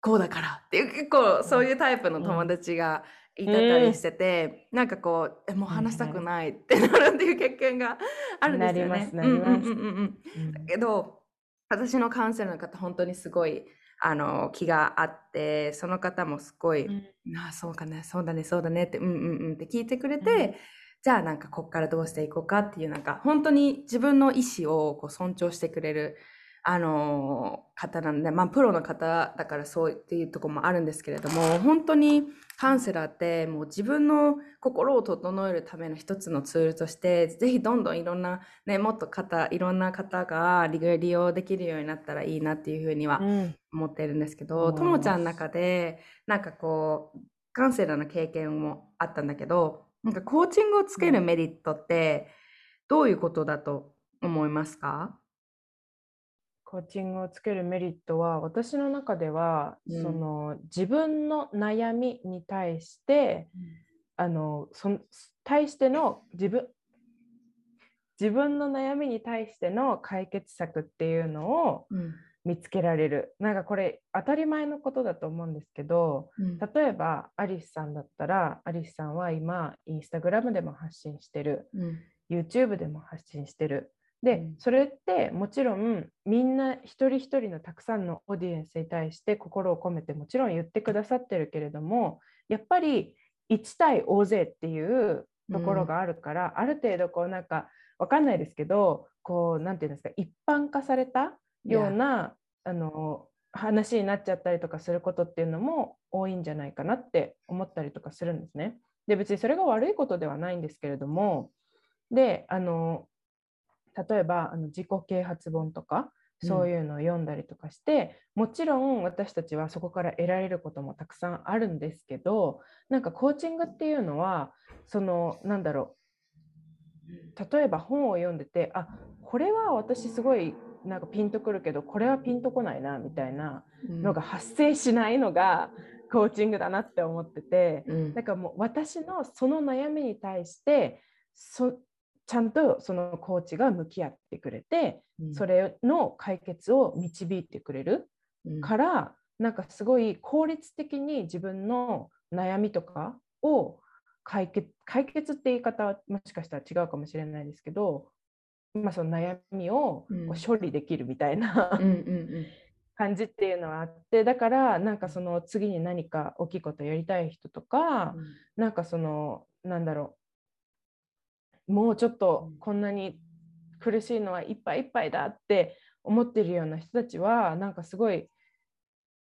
こうだからっていう結構そういうタイプの友達がいたたりしてて、うん、なんかこうえもう話したくないってなるっていう経験が *laughs* あるんですよね。だけど私のカウンセラーの方本当にすごいあの気があってその方もすごい「うん、ああそうかねそうだねそうだね」って「うんうんうん」って聞いてくれて、うん、じゃあなんかこっからどうしていこうかっていうなんか本当に自分の意思をこう尊重してくれるあの方なんで、まあ、プロの方だからそうっていうとこもあるんですけれども本当にカウンセラーってもう自分の心を整えるための一つのツールとしてぜひどんどんいろんな、ね、もっと方いろんな方が利用できるようになったらいいなっていうふうには思ってるんですけど、と、も、ちゃんの中でなんかこうカウンセラーの経験もあったんだけどなんかコーチングをつけるメリットってどういうことだと思いますか、コーチングをつけるメリットは私の中では、うん、その自分の悩みに対して、うん、あのそ対しての自分自分の悩みに対しての解決策っていうのを見つけられる、うん、なんかこれ当たり前のことだと思うんですけど、例えばアリスさんだったらアリスさんは今インスタグラムでも発信してる、YouTube でも発信してる。で、それってもちろんみんな一人一人のたくさんのオーディエンスに対して心を込めてもちろん言ってくださってるけれどもやっぱり1対大勢っていうところがあるから、うん、ある程度こうなんか分かんないですけどこう何て言うんですか一般化されたようなあの話になっちゃったりとかすることっていうのも多いんじゃないかなって思ったりとかするんですね。で別にそれが悪いことではないんですけれどもであの例えばあの自己啓発本とかそういうのを読んだりとかして、うん、もちろん私たちはそこから得られることもたくさんあるんですけどなんかコーチングっていうのはそのなんだろう例えば本を読んでてあこれは私すごいなんかピンとくるけどこれはピンとこないなみたいなのが発生しないのが、コーチングだなって思ってて、うん、だからもう私のその悩みに対してそちゃんとそのコーチが向き合ってくれて、うん、それの解決を導いてくれるから、うん、なんかすごい効率的に自分の悩みとかを解決解決って言い方はもしかしたら違うかもしれないですけど、まあ、その悩みを処理できるみたいな、感じっていうのはあってだからなんかその次に何か大きいことやりたい人とか、うん、なんかそのなんだろう。もうちょっとこんなに苦しいのはいっぱいいっぱいだって思ってるような人たちはなんかすごい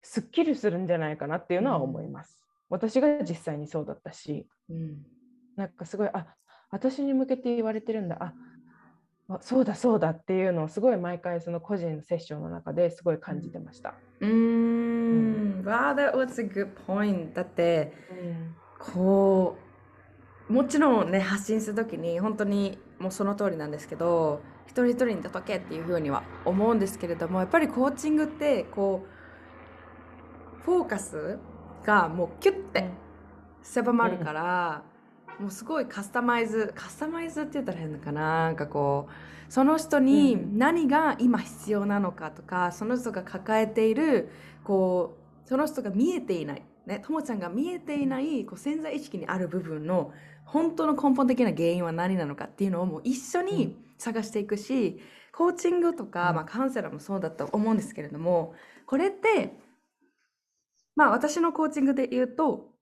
すっきりするんじゃないかなっていうのは思います。うん、私が実際にそうだったし、うん、なんかすごいあ私に向けて言われてるんだ。あそうだそうだっていうのをすごい毎回その個人のセッションの中ですごい感じてました。うん、うん、Wow, that was a good point. だって、うん、こうもちろんね発信する時に本当にもうその通りなんですけど一人一人に届けっていうふうには思うんですけれどもやっぱりコーチングってこうフォーカスがもうキュッて狭まるから、うん、もうすごいカスタマイズカスタマイズって言ったら変かな。なんかこうその人に何が今必要なのかとか、その人が抱えているこうその人が見えていないね、ともちゃんが見えていないこう潜在意識にある部分の本当の根本的な原因は何なのかっていうのをもう一緒に探していくし、コーチングとか、まあ、カウンセラーもそうだと思うんですけれどもこれってまあ私のコーチングで言うと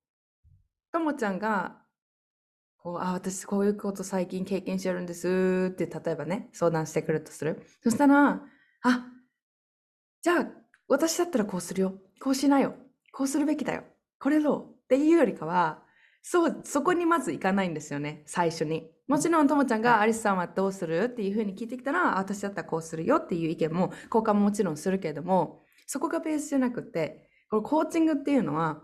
ともちゃんがこうあ私こういうこと最近経験してるんですって例えばね相談してくるとする。そしたらあじゃあ私だったらこうするよ。こうしなよ。こうするべきだよ。これどうっていうよりかはそう、そこにまず行かないんですよね、最初に。もちろん、ともちゃんが、アリスさんはどうする？っていうふうに聞いてきたら、私だったらこうするよ。っていう意見も、交換ももちろんするけれども、そこがベースじゃなくて、このコーチングっていうのは、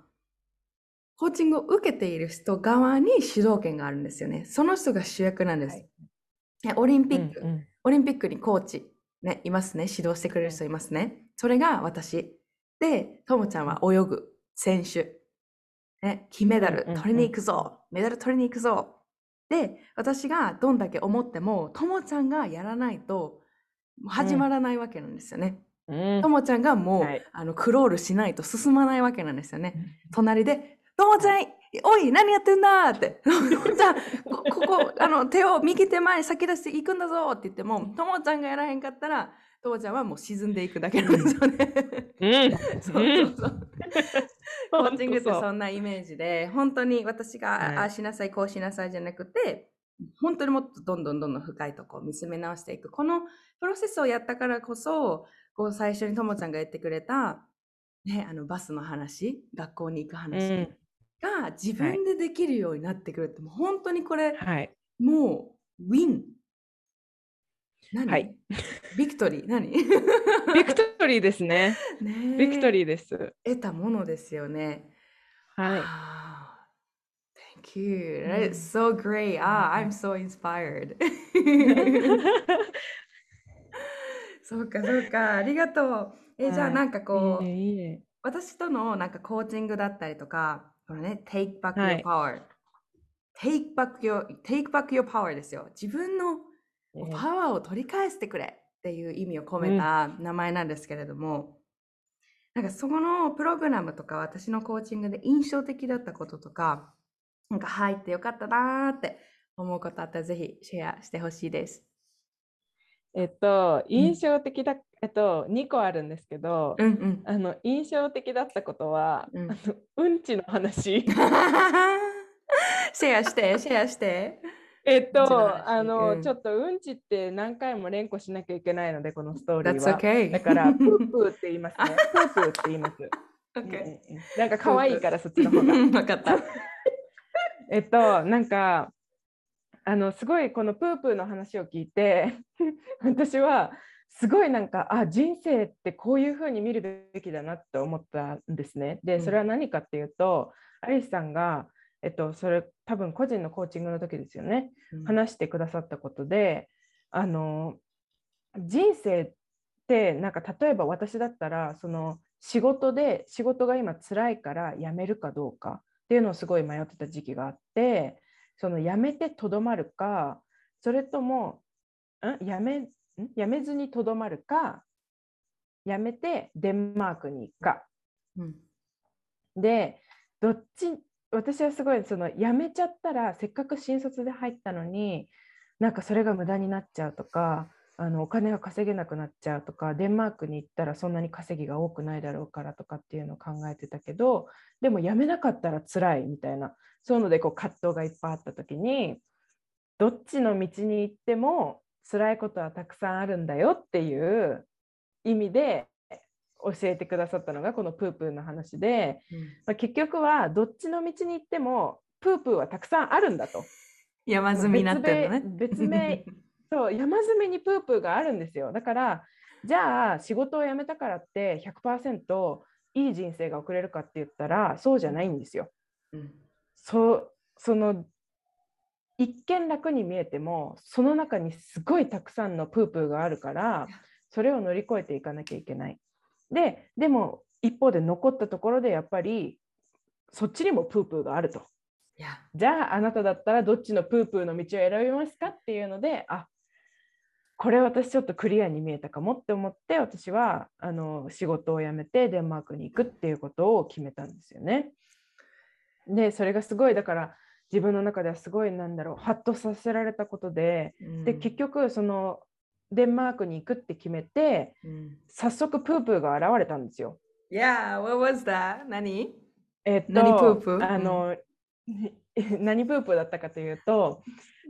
コーチングを受けている人側に主導権があるんですよね。その人が主役なんです。はいねオリンピック、うんうんオリンピックにコーチ、ね、いますね。指導してくれる人いますね。それが私。で、ともちゃんは泳ぐ選手。ね、金メダル取りに行くぞ。メダル取りに行くぞ。で、私がどんだけ思っても、ともちゃんがやらないと始まらないわけなんですよね。うんともちゃんがもう、はいあのクロールしないと進まないわけなんですよね。隣で、ともちゃん、おい、何やってんだって、ともちゃん、こここ、あの、手を右手前に先出して行くんだぞって言っても、ともちゃんがやらへんかったら、ともちゃんはもう沈んでいくだけなんですよね。うん。*laughs* そうそうそう。コーチングってそんなイメージで、本当に私が、はい。ああしなさい、こうしなさいじゃなくて、本当にもっとどんどんどんどん深いとこを見つめ直していく。このプロセスをやったからこそ、こう最初にともちゃんが言ってくれた、ね、あのバスの話、学校に行く話。 win が自分でできるようになってくるって、もう本当にこれ、はい。もう、 win。何、はい victory 何？ victory ですね。ね victory です。得たものですよね。はい。Thank you. That win is so great. Ah, I'm so inspired. *laughs* そうか、そうか。ありがとう。え、じゃあはいなんかこう、いいねいいね私とのなんかコーチングだったりとか、このね、take back は your い power。take back your, take back your power ですよ。自分のえーパワーを取り返してくれっていう意味を込めた名前なんですけれども、なんかそこのプログラムとか私のコーチングで印象的だったこととか、なんか入ってよかったなーって思うことあったらぜひシェアしてほしいです。えっと、印象的だ、えっと、2個あるんですけど、うんうん。あの印象的だったことは、うんあのうんちの話。*laughs* シェアして、シェアして。えっと、話あの、うんちょっとうんちって何回も連呼しなきゃいけないので、このストーリーは。okay. だから、プープーって言いますね。*laughs* プープーって言います。う *laughs* ん Okay. うんうんなんか可愛いから、そっちの方が。わかった。えっと、なんか、あの、すごいこのプープーの話を聞いて、*laughs* 私は、すごいなんか、あ、人生ってこういうふうに見るべきだなって思ったんですね。で、うんそれは何かっていうと、アリスさんが、えっと、それ多分個人のコーチングの時ですよね。話してくださったことで、あの、人生って、なんか例えば私だったら、その仕事で、仕事が今辛いから辞めるかどうかっていうのをすごい迷ってた時期があって、その辞めてとどまるか、それとも、ん辞めん辞めずにとどまるか、辞めてデンマークに行くか。うんで、どっち、私はすごいその辞めちゃったら、せっかく新卒で入ったのに、なんかそれが無駄になっちゃうとか、あのお金が稼げなくなっちゃうとか、デンマークに行ったらそんなに稼ぎが多くないだろうからとかっていうのを考えてたけど、でも辞めなかったら辛いみたいな、そういうのでこう葛藤がいっぱいあった時に、どっちの道に行っても辛いことはたくさんあるんだよっていう意味で教えてくださったのがこのプープーの話で、まあ、結局はどっちの道に行ってもプープーはたくさんあるんだと。山積みになってるのね。別名そう山積みにプープーがあるんですよ。だからじゃあ仕事を辞めたからって100%いい人生が送れるかって言ったらそうじゃないんですよ。うんそうその一見楽に見えてもその中にすごいたくさんのプープーがあるからそれを乗り越えていかなきゃいけない。ででも一方で残ったところでやっぱりそっちにもプープーがあると。じゃああなただったらどっちのプープーの道を選びますかっていうのであこれ私ちょっとクリアに見えたかもって思って私はあの仕事を辞めてデンマークに行くっていうことを決めたんですよね。でそれがすごいだから自分の中ではすごいなんだろうハッとさせられたことでで結局そのデンマークに行くって決めてうん早速プープーが現れたんですよ。Yeah, what was that? 何？えっと、あの、*laughs* 何プープーだったかというと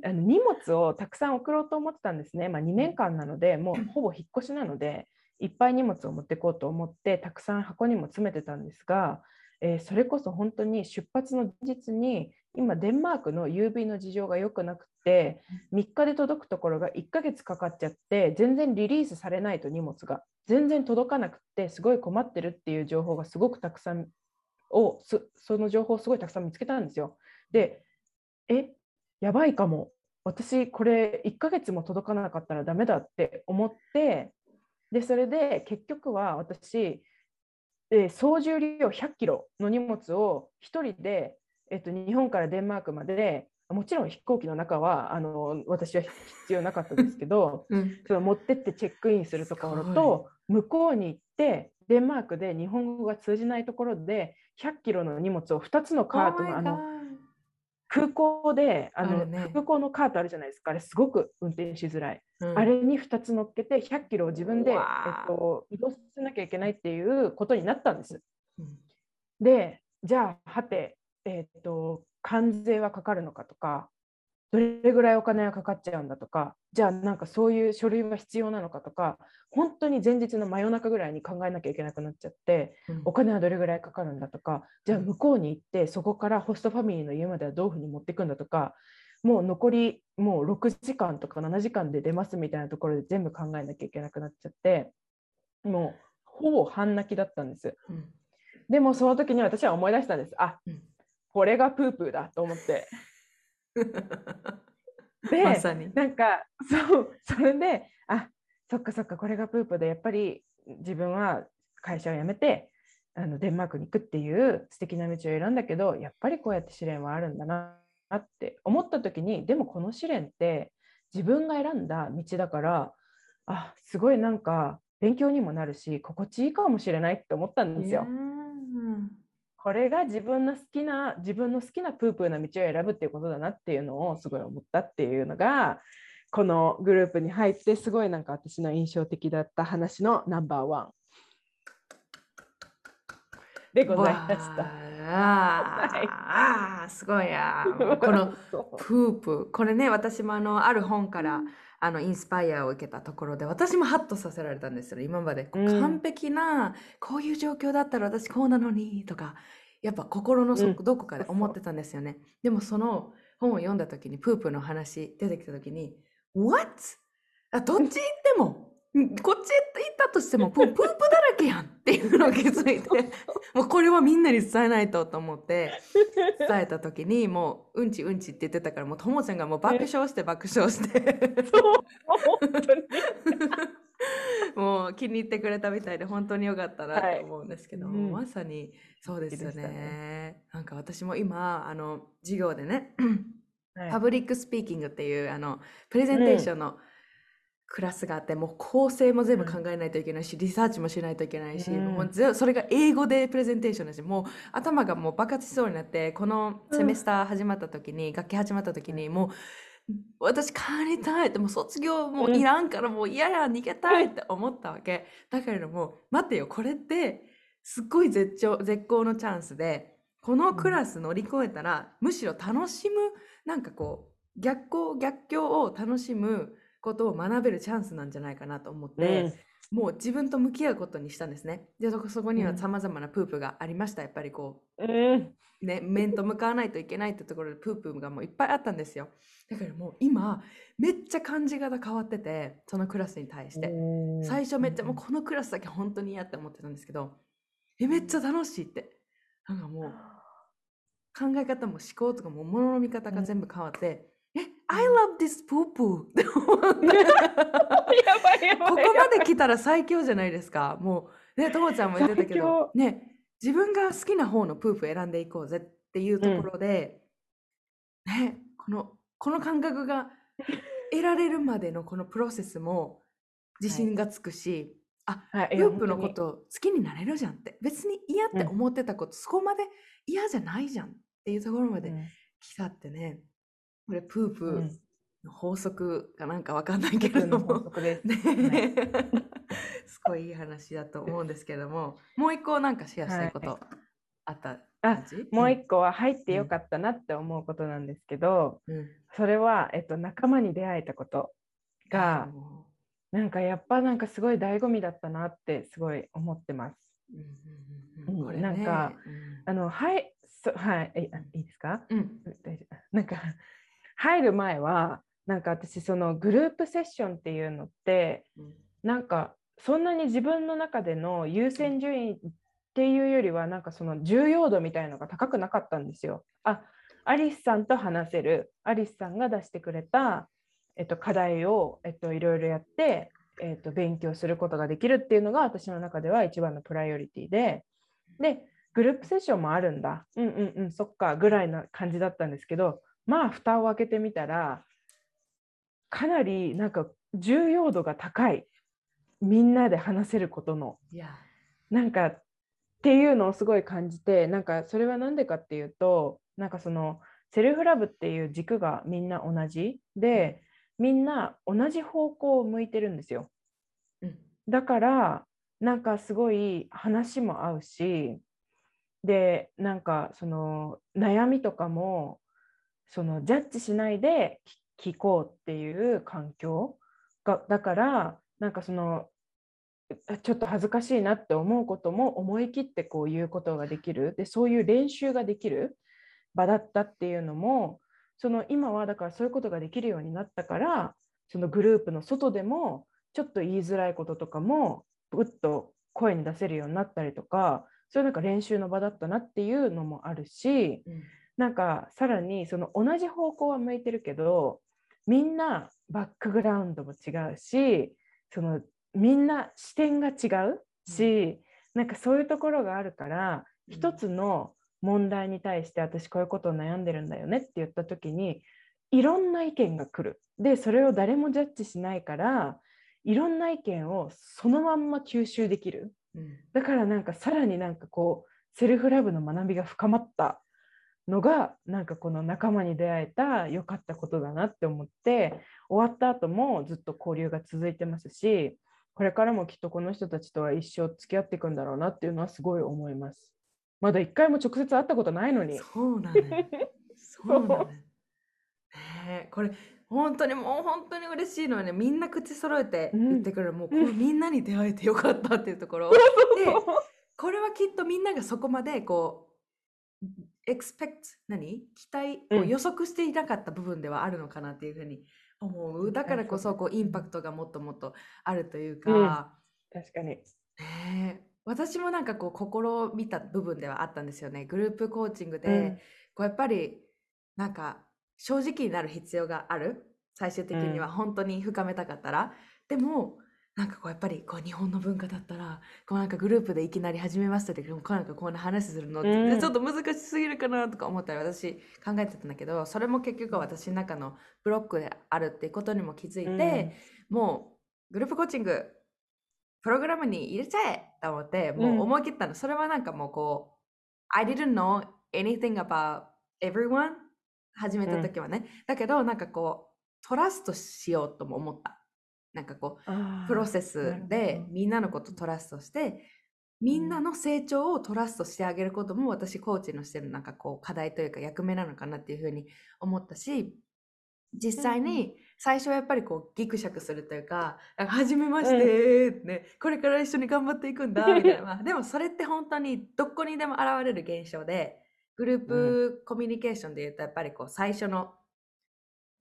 あの荷物をたくさん送ろうと思ってたんですね、まあ、2年間なのでもうほぼ引っ越しなのでいっぱい荷物を持っていこうと思ってたくさん箱にも詰めてたんですが、えーそれこそ本当に出発の前日に今デンマークの郵便の事情が良くなくて3日で届くところが1ヶ月かかっちゃって全然リリースされないと荷物が全然届かなくてすごい困ってるっていう情報がすごくたくさんをそその情報をすごいたくさん見つけたんですよ。でえやばいかも。私これ1ヶ月も届かなかったらダメだって思ってでそれで結局は私、えー総重量100キロの荷物を1人で、えっと、日本からデンマークまでもちろん飛行機の中はあの私は必要なかったですけど *laughs* うん、その持ってってチェックインするところと向こうに行ってデンマークで日本語が通じないところで100キロの荷物を2つのカート Oh あの空港であのね。空港のカートあるじゃないですか。あれすごく運転しづらい、うん。あれに2つ乗っけて100キロを自分で、えっと、移動しなきゃいけないっていうことになったんです。うん。でじゃあはて、えっと関税はかかるのかとかどれぐらいお金がかかっちゃうんだとかじゃあなんかそういう書類は必要なのかとか本当に前日の真夜中ぐらいに考えなきゃいけなくなっちゃってうんお金はどれぐらいかかるんだとかじゃあ向こうに行ってそこからホストファミリーの家まではどういうふうに持っていくんだとかもう残りもう6時間とか7時間で出ますみたいなところで全部考えなきゃいけなくなっちゃってもうほぼ半泣きだったんです。うんでもその時に私は思い出したんです。あうんこれがプープーだと思って。*laughs* で、ま。なんかそうそれであそっかそっかこれがプープーでやっぱり自分は会社を辞めてあのデンマークに行くっていう素敵な道を選んだけどやっぱりこうやって試練はあるんだなって思った時にでもこの試練って自分が選んだ道だからあすごいなんか勉強にもなるし心地いいかもしれないって思ったんですよ。うんこれが自分の好きな自分の好きなプープーな道を選ぶっていうことだなっていうのをすごい思ったっていうのがこのグループに入ってすごいなんか私の印象的だった話のナンバーワンでございました。*laughs* あー。あーすごい。や。この *laughs* プープこれね私もあのある本からあのインスパイアを受けたところで私もハッとさせられたんですよ今まで、こううん。完璧なこういう状況だったら私こうなのにとかやっぱ心のうん。底どこかで思ってたんですよね、でもその本を読んだ時にプープの話出てきた時に What? あどっち行ってもんこっち行ったとしてもプープープだらけやんっていうのを気づいて *laughs* もうこれはみんなに伝えないとと思って伝えた時にもううんちうんちって言ってたからもうともちゃんがもう爆笑して爆笑して。そう本当に。もう気に入ってくれたみたいで本当に良かったなはい。と思うんですけど、うん。まさにそうですよね。ね。なんか私も今あの授業でねはい。 public speaking っていうあのプレゼンテーションのクラスがあって、もう構成も全部考えないといけないし、リサーチもしないといけないし、うん。もうぜそれが英語でプレゼンテーションだしもう頭がもう爆発しそうになってこのセメスター始まった時に、学期始まった時にもう私帰りたいってもう卒業もういらんからもう嫌や逃げたいって思ったわけ。だけれども待てよこれってすっごい絶頂絶好のチャンスでこのクラス乗り越えたら、むしろ楽しむなんかこう逆光逆境を楽しむことを学べるチャンスなんじゃないかなと思って、もう自分と向き合うことにしたんですね。でそこそこにはうん。さまざまなプープがありましたやっぱりこう。んうん。うね面と向かわないといけないってところでプープがもういっぱいあったんですよ。だからもう今めっちゃ感じ方変わっててそのクラスに対して。うん。最初めっちゃもうこのクラスだけ本当に嫌って思ってたんですけどえめっちゃ楽しいって。なんかもう考え方も思考とかも物の見方が全部変わって、え I love this poo poo って思ってやばいやばい。ここまで来たら最強じゃないですか。もうねともちゃんも言ってたけ最ど強。ね自分が好きな方のプープ選んでいこうぜっていうところで、ねこのこの感覚が得られるまでのこのプロセスも自信がつくし、はい。プいやープのこ本と好きになれるじゃんって別に嫌ってうん思ってたこと、そこまで嫌じゃないじゃんっていうところまで来たってねこれプープうん。の法則かなんかわかんないけれども。法則です。ね。はすごいいい話だと思うんですけども。もう一個なんかシェアしたいことあった感じ、もう一個は入ってよかったなって思うことなんですけど、うん、うんそれは、えっと、仲間に出会えたことが、もなんかやっぱなんかすごい醍醐味だったなってすごい思ってます。ううんうんうん。あのはいそはいいいですか？うん。なんか入る前はなんか私そのグループセッションっていうのってうん。なんかそんなに自分の中での優先順位っっていうよりはなんかその重要度みたいのが高くなかったんですよ。あアリスさんと話せる。アリスさんが出してくれた、えっと、課題を、えっと、いろいろやって、えっと、勉強することができるっていうのが私の中では一番のプライオリティで。でグループセッションもあるんだ。うんうんうんそっかぐらいな感じだったんですけどまあ蓋を開けてみたらかなりなんか重要度が高いみんなで話せることの。なんかっていうのをすごい感じてなんかそれは何でかっていうとなんかそのセルフラブっていう軸がみんな同じでみんな同じ方向を向いてるんですよ。うん、だからなんかすごい話も合うしでなんかその悩みとかもそのジャッジしないで聞こうっていう環境がだからなんかそのちょっと恥ずかしいなって思うことも思い切ってこう言うことができる。でそういう練習ができる場だったっていうのもその今はだからそういうことができるようになったからそのグループの外でもちょっと言いづらいこととかもぐっと声に出せるようになったりとかそういうなんか練習の場だったなっていうのもあるし、うん、なんかさらにその同じ方向は向いてるけどみんなバックグラウンドも違うしそのみんな視点が違うし、うん、なんかそういうところがあるから、うん、一つの問題に対して私こういうことを悩んでるんだよねって言った時にいろんな意見が来る。でそれを誰もジャッジしないからいろんな意見をそのまんま吸収できる。うん、だからなんかさらになんかこうセルフラブの学びが深まったのがなんかこの仲間に出会えた良かったことだなって思って終わった後もずっと交流が続いてますしこれからもきっとこの人たちとは一生付き合っていくんだろうなっていうのはすごい思います。まだ一回も直接会ったことないのに。そうなね。*laughs* そうなね。ねこれ本当にもう本当に嬉しいのはねみんな口揃えて言ってくる、うん、もうこのみんなに出会えてよかったっていうところ、*laughs* でこれはきっとみんながそこまでこうエクスペクト何期待を予測していなかった部分ではあるのかなっていうふうに思う、だからこそこうインパクトがもっともっとあるというか、うん、確かに、ね、私もなんかこう試みた部分ではあったんですよね。グループコーチングで、うん、こうやっぱりなんか正直になる必要がある。最終的には本当に深めたかったら、でもなんかこうやっぱりこう日本の文化だったらこうなんかグループでいきなり始めましたってこうなんかこんな話するのって、うん、ちょっと難しすぎるかなとか思ったり私考えてたんだけどそれも結局私の中のブロックであるっていうことにも気づいて、うん、もうグループコーチングプログラムに入れちゃえと思ってもう思い切ったの、うん、それはなんかもうこう I didn't know anything about everyone 始めた時はね、だけどなんかこうトラストしようとも思ったなんかこうプロセスでみんなのことトラストしてみんなの成長をトラストしてあげることも私コーチのしてるなんかこう課題というか役目なのかなっていうふうに思ったし実際に最初はやっぱりこうギクシャクするというか「はじめまして」ね、これから一緒に頑張っていくんだみたいな *laughs* でもそれって本当にどこにでも現れる現象でグループコミュニケーションでいうとやっぱりこう最初の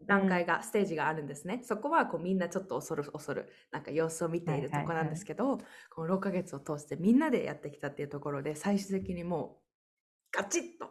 段階が、うん、ステージがあるんですね。そこはこうみんなちょっと恐る恐る。なんか様子を見ているとこなんですけど、この6ヶ月を通してみんなでやってきたっていうところで最終的にもうガチッと、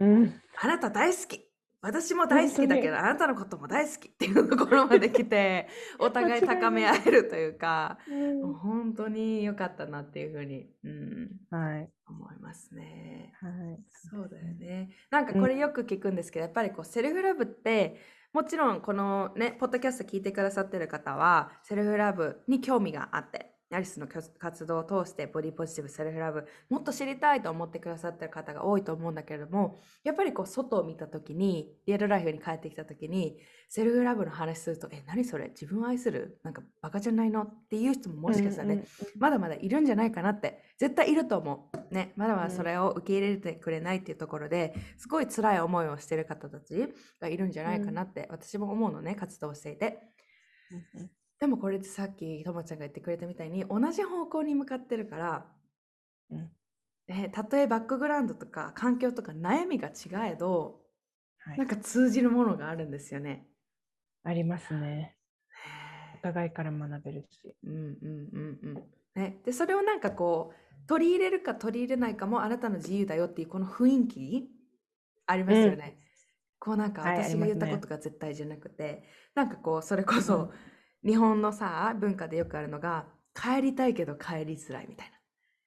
うん、あなた大好き私も大好きだけどあなたのことも大好きっていうところまで来て *laughs* お互い高め合えるというか、うん、本当に良かったなっていうふうに、うん、はい、思いますね。はい、そうだよね。なんかこれよく聞くんですけど、やっぱりこうセルフラブってもちろんこのねポッドキャスト聞いてくださってる方はセルフラブに興味があってアリスの活動を通してボディポジティブセルフラブもっと知りたいと思ってくださってる方が多いと思うんだけれどもやっぱりこう外を見た時にリアルライフに帰ってきた時にセルフラブの話するとえ何それ？自分を愛する？なんかバカじゃないの？っていう人ももしかしたらね、うんうん、まだまだいるんじゃないかなって絶対いると思う。ねまだまだそれを受け入れてくれないっていうところですごい辛い思いをしてる方たちがいるんじゃないかなって私も思うのね活動していて。うんでもこれってさっきともちゃんが言ってくれたみたいに同じ方向に向かってるから、うん、えたとえバックグラウンドとか環境とか悩みが違えど、はい、なんか通じるものがあるんですよね。ありますね。お互いから学べるし。うんうんうんうん。ね、でそれをなんかこう取り入れるか取り入れないかもあなたの自由だよっていうこの雰囲気ありますよね。こうなんか私が言ったことが絶対じゃなくて、なんかこうそれこうんそ日本のさ文化でよくあるのが帰りたいけど帰りづらいみたいな。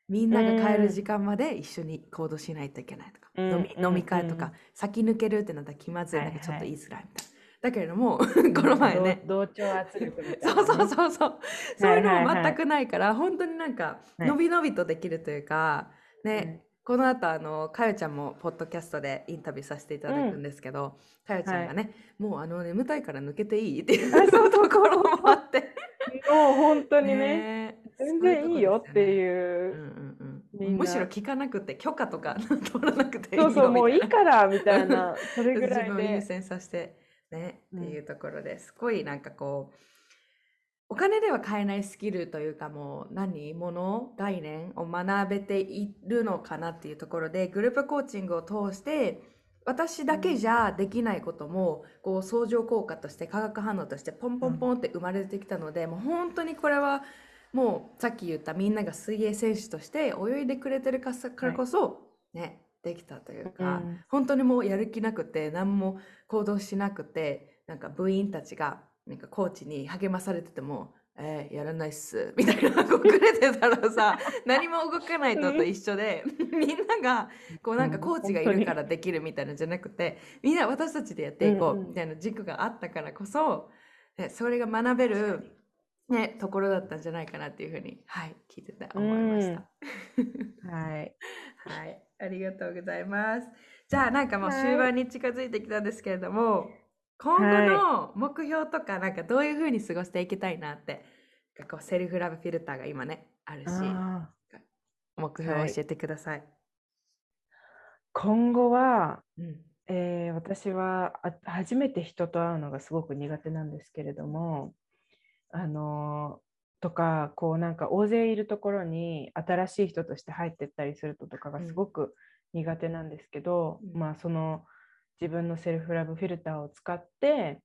みんなが帰る時間まで一緒に行動しないといけないとか、うん。飲み飲み会とうん。か、先抜けるってなったら気まずい、はいなんかちょっとはい言いづらいみたいな。だけれども、*laughs* この前ね、*laughs* 同同調圧力みたいなね、そうそうそうそう。そういうのもはいはい全くないから、本当になんか、はい。のびのびとできるというか、ね、うんこの後、あの、かよちゃんもポッドキャストでインタビューさせていただくんですけど、かよちゃんがね、もうあの、眠たいから抜けていいっていうあそうそう。ところもあって。もう本当にね。ね全然いいよってう。いううんうんうん。ん、むしろ聞かなくて許可とか *laughs* 取らなくていいよそうそうもういいからみたいな。それぐ自らいで。分を優先させてね、うんっていうところですごいなんかこうお金では買えないスキルというかもう何もの概念を学べているのかなっていうところでグループコーチングを通して私だけじゃできないこともこう相乗効果として化学反応としてポンポンポンって生まれてきたので、もう本当にこれはもうさっき言ったみんなが水泳選手として泳いでくれてるからこそ、ねできたというか、うん。本当にもうやる気なくて何も行動しなくてなんか部員たちがなんかコーチに励まされてても「えーやらないっす」みたいなこうくれてたらさ何も動かないのと一緒で *laughs* みんながこうなんかうんコーチがいるからできるみたいなのじゃなくてみんな私たちでやっていこうみたいな軸があったからこそ、ね、それが学べる、ね、ところだったんじゃないかなっていうふうに、はい、聞いてて思いました。はい。*laughs* はい、ありがとうございます。じゃあなんかもうはい。終盤に近づいてきたんですけれども、今後の目標とかなんかどういうふうに過ごしていきたいなって、なんかこう self love filter が今ねあるし、あ目標を教えてください。ー今後は、うん、えー私はあ初めて人と会うのがすごく苦手なんですけれどもあのーとかこうなんか大勢いるところに新しい人として入ってったりするととかがうん。すごく苦手なんですけど、うん。まあその自分の self love filter を使って、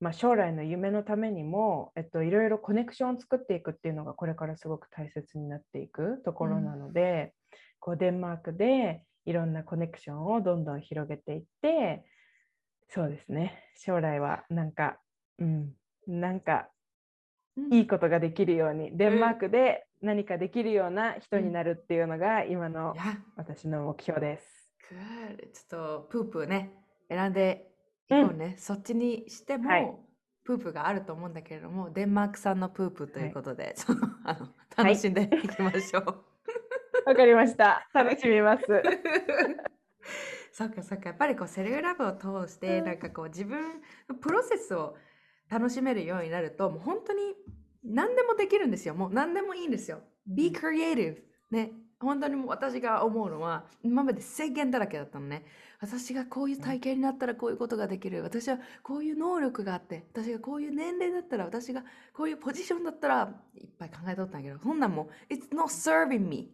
まあ、将来の夢のためにも、えっと、いろいろコネクションを作っていくっていうのがこれからすごく大切になっていくところなので、こうデンマークでいろんなコネクションをどんどん広げていってそうですね。将来はなんかうんなんかいいことができるようにデンマークで何かできるような人になるっていうのが今の私の目標です。ちょっとプープね、選んでいこうね。そっちにしても、はい。プープがあると思うんだけれども、デンマーク産のプープということで、そのあのはい楽しんでいきましょう。わかりました。楽しみます。*laughs* そっかそっか。やっぱりこうセルフラブを通してうん。なんかこう自分のプロセスを楽しめるようになるともう本当に何でもできるんですよ。もう何でもいいんですよ。Be creative ね本当にもう私が思うのは今まで制限だらけだったのね。私がこういう体型になったらこういうことができる。私はこういう能力があって私がこういう年齢だったら私がこういうポジションだったらいっぱい考えとったんやけどそんなんもう It's not serving me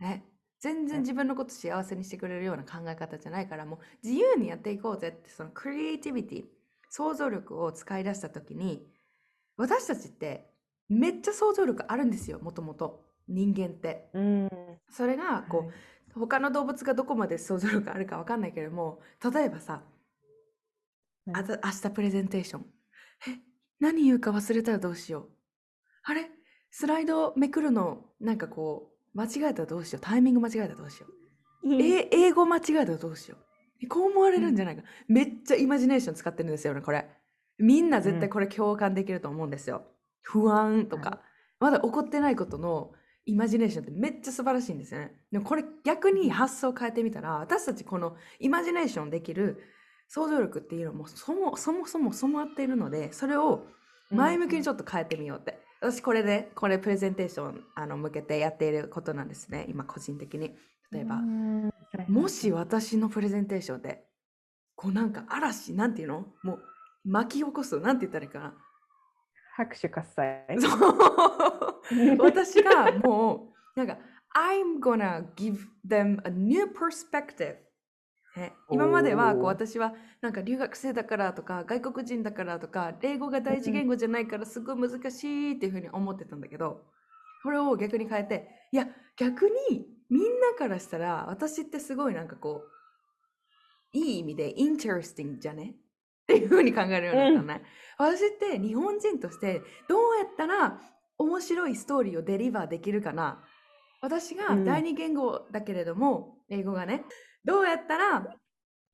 ね。全然自分のこと幸せにしてくれるような考え方じゃないからもう自由にやっていこうぜってそのクリエイティビティ想像力を使い出した時に私たちってめっちゃ想像力あるんですよもともと人間って。うん。それがこう、はい。他の動物がどこまで想像力あるかわかんないけれども例えばさあた明日プレゼンテーション。え何言うか忘れたらどうしよう。あれ？スライドめくるのなんかこう間違えたらどうしよう。タイミング間違えたらどうしよう。え英語間違えたらどうしよう。えこう思われるんじゃないか、めっちゃイマジネーション使ってるんですよねこれ。みんな絶対これ共感できると思うんですよ、不安とか、はまだ起こってないことのイマジネーションってめっちゃ素晴らしいんですよね。でもこれ逆に発想を変えてみたら私たちこのイマジネーションできる想像力っていうのもそもそもそも備わっているのでそれを前向きにちょっと変えてみようって、私これでこれプレゼンテーションあの向けてやっていることなんですね。今個人的に。例えば、もし私のプレゼンテーションでこうなんか嵐なんていうの？もう巻き起こす？なんて言ったらいいかな？拍手喝采。*laughs* 私がもうなんか I'm gonna give them a new perspective ね今まではこう私はなんか留学生だからとか外国人だからとか英語が第一言語じゃないからすごい難しいっていうふうに思ってたんだけどこれを逆に変えて、いや、逆にみんなからしたら、私ってすごいなんかこう、いい意味で interesting じゃね？っていうふうに考えるようになったね。私って日本人としてどうやったら面白いストーリーをデリバーできるかな私がうん第二言語だけれども、英語がね、どうやったら、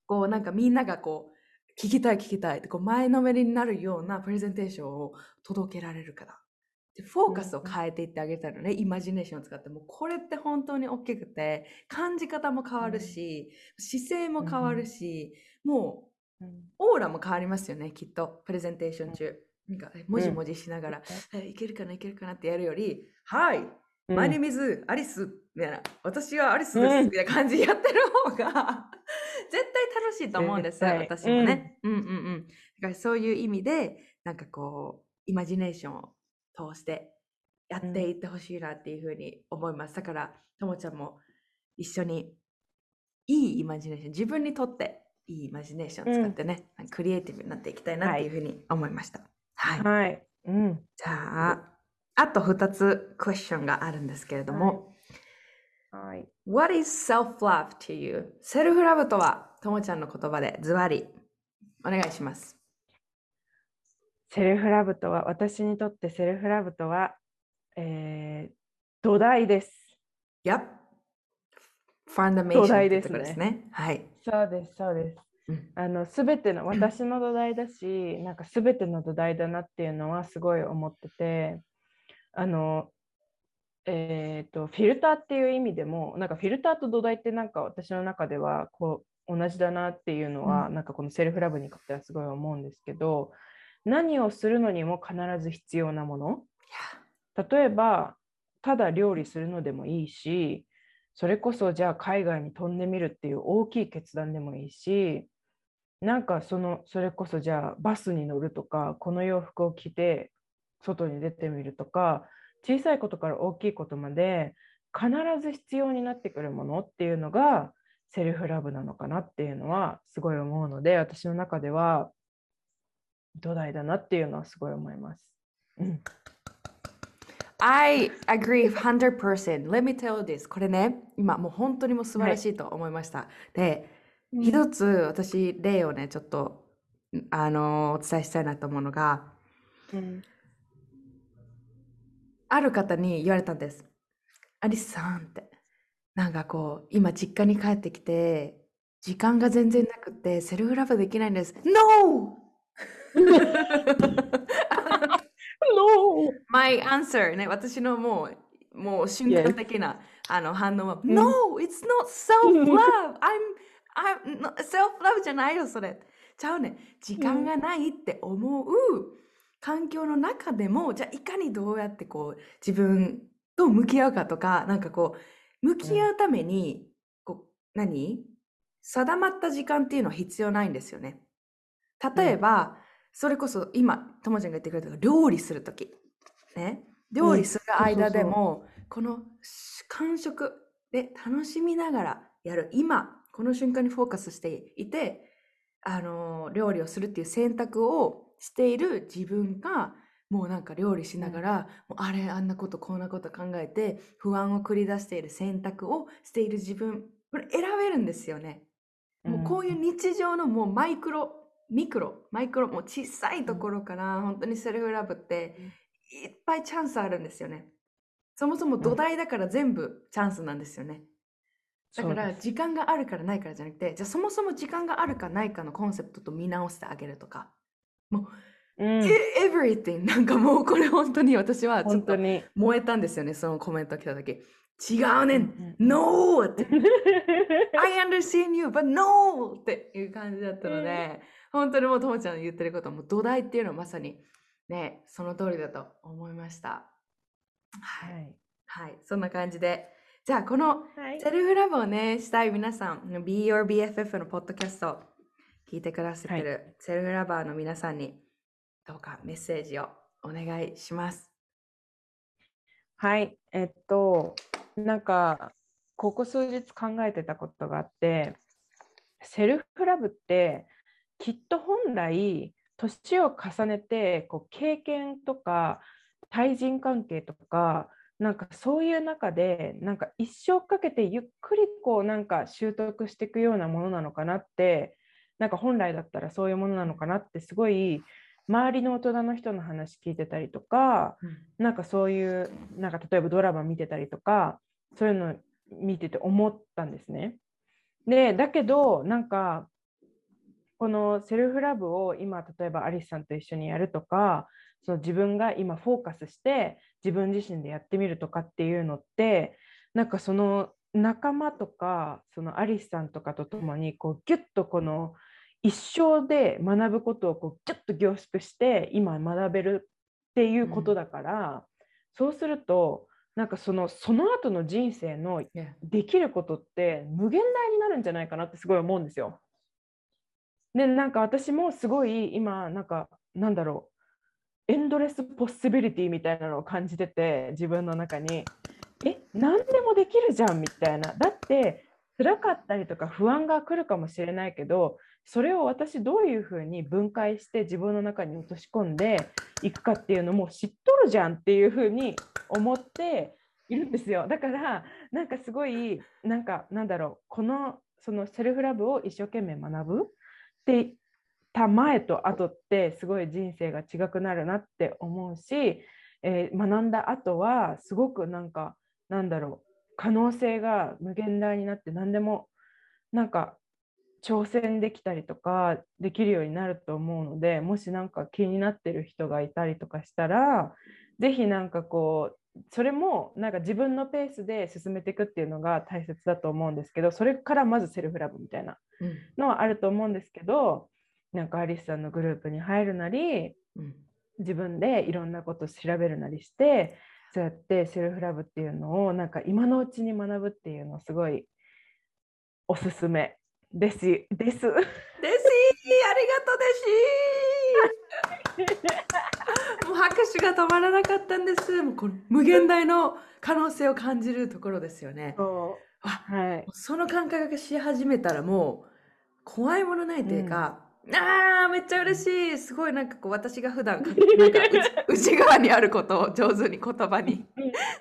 こうなんかみんながこう、聞きたい聞きたいってこう前のめりになるようなプレゼンテーションを届けられるかな。でフォーカスを変えていってあげたいのね、イマジネーションを使って。もうこれって本当に大きくて、感じ方も変わるし、姿勢も変わるし、もううんオーラも変わりますよね、きっと。プレゼンテーション中。なんか、えもじもじしながら、えいけるかないけるかなってやるより、はい、うんマイネミズアリスみたいな、私はアリスです、うんみたいな感じでやってる方が *laughs* 絶対楽しいと思うんです私もね。うんうんうん。だからそういう意味で、なんかこう、イマジネーションを通してやっていってほしいなっていうふうに思います。だから、ともちゃんも一緒にいいイマジネーション、自分にとっていいイマジネーションを使ってね、クリエイティブになっていきたいなっていうふうに思いました。はい。はい。うん。じゃあ、あと2つクエスチョンがあるんですけれども、はい。What is self-love to you? セルフラブとは、ともちゃんの言葉でズバリお願いします。セルフラブとは、私にとってセルフラブとは、えー土台です。Yep. ファンダメー土ションですね。はい。そうです、そうです。うん。あの、すべての、私の土台だし、なんかすべての土台だなっていうのはすごい思ってて、あの、えっと、フィルターっていう意味でも、なんかフィルターと土台ってなんか私の中ではこう同じだなっていうのは、うなんかこのセルフラブにとってはすごい思うんですけど、何をするのにも必ず必要なもの。例えば、ただ料理するのでもいいし、それこそじゃあ海外に飛んでみるっていう大きい決断でもいいし、なんかそのそれこそじゃあバスに乗るとか、この洋服を着て外に出てみるとか、小さいことから大きいことまで必ず必要になってくるものっていうのがセルフラブなのかなっていうのはすごい思うので、私の中では土台だなっていうのはすごい思います。うん、I agree 100%. Let me tell you this. これね、今もう本当にも素晴らしいと思いました。で、一つ私例をね、ちょっとあのお伝えしたいなと思うのが、うんある方に言われたんです。アリスさんって。なんかこう、今実家に帰ってきて、時間が全然なくて、セルフラブできないんです。No! *laughs* No! My answer ね、私のもう、もう瞬間的な、あの反応は、うん No! It's not self-love! I'm, I'm not, self-love じゃないよ、それ。ちゃうね。時間がないって思う環境の中でも、じゃあいかにどうやってこう、自分と向き合うかとか、なんかこう、向き合うために、こう、何？定まった時間っていうのは必要ないんですよね。例えば、それこそ今、ともちゃんが言ってくれた料理するとき。ね。料理する間でも、この感触で楽しみながらやる。今、この瞬間にフォーカスしていて、あの料理をするっていう選択をしている自分が、もうなんか料理しながら、もうあれ、あんなこと、こんなこと考えて、不安を繰り出している選択をしている自分、これ選べるんですよね。もうこういう日常のもうマイクロ、ミクロ、マイクロ、もう小さいところから、本当にセルフラブっていっぱいチャンスあるんですよね。そもそも土台だから全部チャンスなんですよね。だから時間があるからないからじゃなくて、じゃあそもそも時間があるかないかのコンセプトと見直してあげるとか。うん、e- everything! なんかもうこれ本当に私はちょっと本当に。燃えたんですよね、そのコメント来た時。違うねん、うん No! って。*laughs* I understand you, but no! っていう感じだったので、本当にもうともちゃんの言ってることはもう土台っていうのはまさにね、その通りだと思いました。は。はいい。はい、そんな感じで。じゃあ、このはい。セルフラブをね、したい皆さん、Be Your BFF のポッドキャスト聞いてくださってるセルフラバーの皆さんに、どうかメッセージをお願いします。はい、えっと、なんか、ここ数日考えてたことがあって、セルフラブって、きっと本来、年を重ねて、こう経験とか、対人関係とか、なんかそういう中でなんか一生かけてゆっくりこうなんか習得していくようなものなのかなってなんか本来だったらそういうものなのかなってすごい周りの大人の人の話聞いてたりとか、なんかそういうなんか例えばドラマ見てたりとかそういうの見てて思ったんですね。でだけどなんかこのセルフラブを今例えばアリスさんと一緒にやるとかその自分が今フォーカスして自分自身でやってみるとかっていうのってなんかその仲間とかそのアリスさんとかとともにこうギュッとこの一生で学ぶことをこうギュッと凝縮して今学べるっていうことだから、うん、そうするとなんかそのその後の人生のできることって無限大になるんじゃないかなってすごい思うんですよ。でなんか私もすごい今なんかなんだろうエンドレスポッシビリティみたいなのを感じてて自分の中に。え何でもできるじゃんみたいな。だって辛かったりとか不安が来るかもしれないけどそれを私どういうふうに分解して自分の中に落とし込んでいくかっていうのも知っとるじゃんっていうふうに思っているんですよ。だからなんかすごいなんかなんだろう。このそのセルフラブを一生懸命学ぶってた前と後ってすごい人生が違くなるなって思うし、えー、学んだ後はすごくなんかなんだろう可能性が無限大になって何でもなんか挑戦できたりとかできるようになると思うのでもし何か気になってる人がいたりとかしたら是非何かこうそれもなんか自分のペースで進めていくっていうのが大切だと思うんですけどそれからまずセルフラブみたいなのはあると思うんですけど、うん、なんかアリスさんのグループに入るなり、うん、自分でいろんなことを調べるなりしてそうやってセルフラブっていうのをなんか今のうちに学ぶっていうのをすごいおすすめですです。ですありがとうです *laughs* もう拍手が止まらなかったんです。もうこの無限大の可能性を感じるところですよね。はい、その感覚がし始めたらもう怖いものないというか、ああめっちゃ嬉しい。すごいなんかこう私が普段なんか *laughs* 内側にあることを上手に言葉に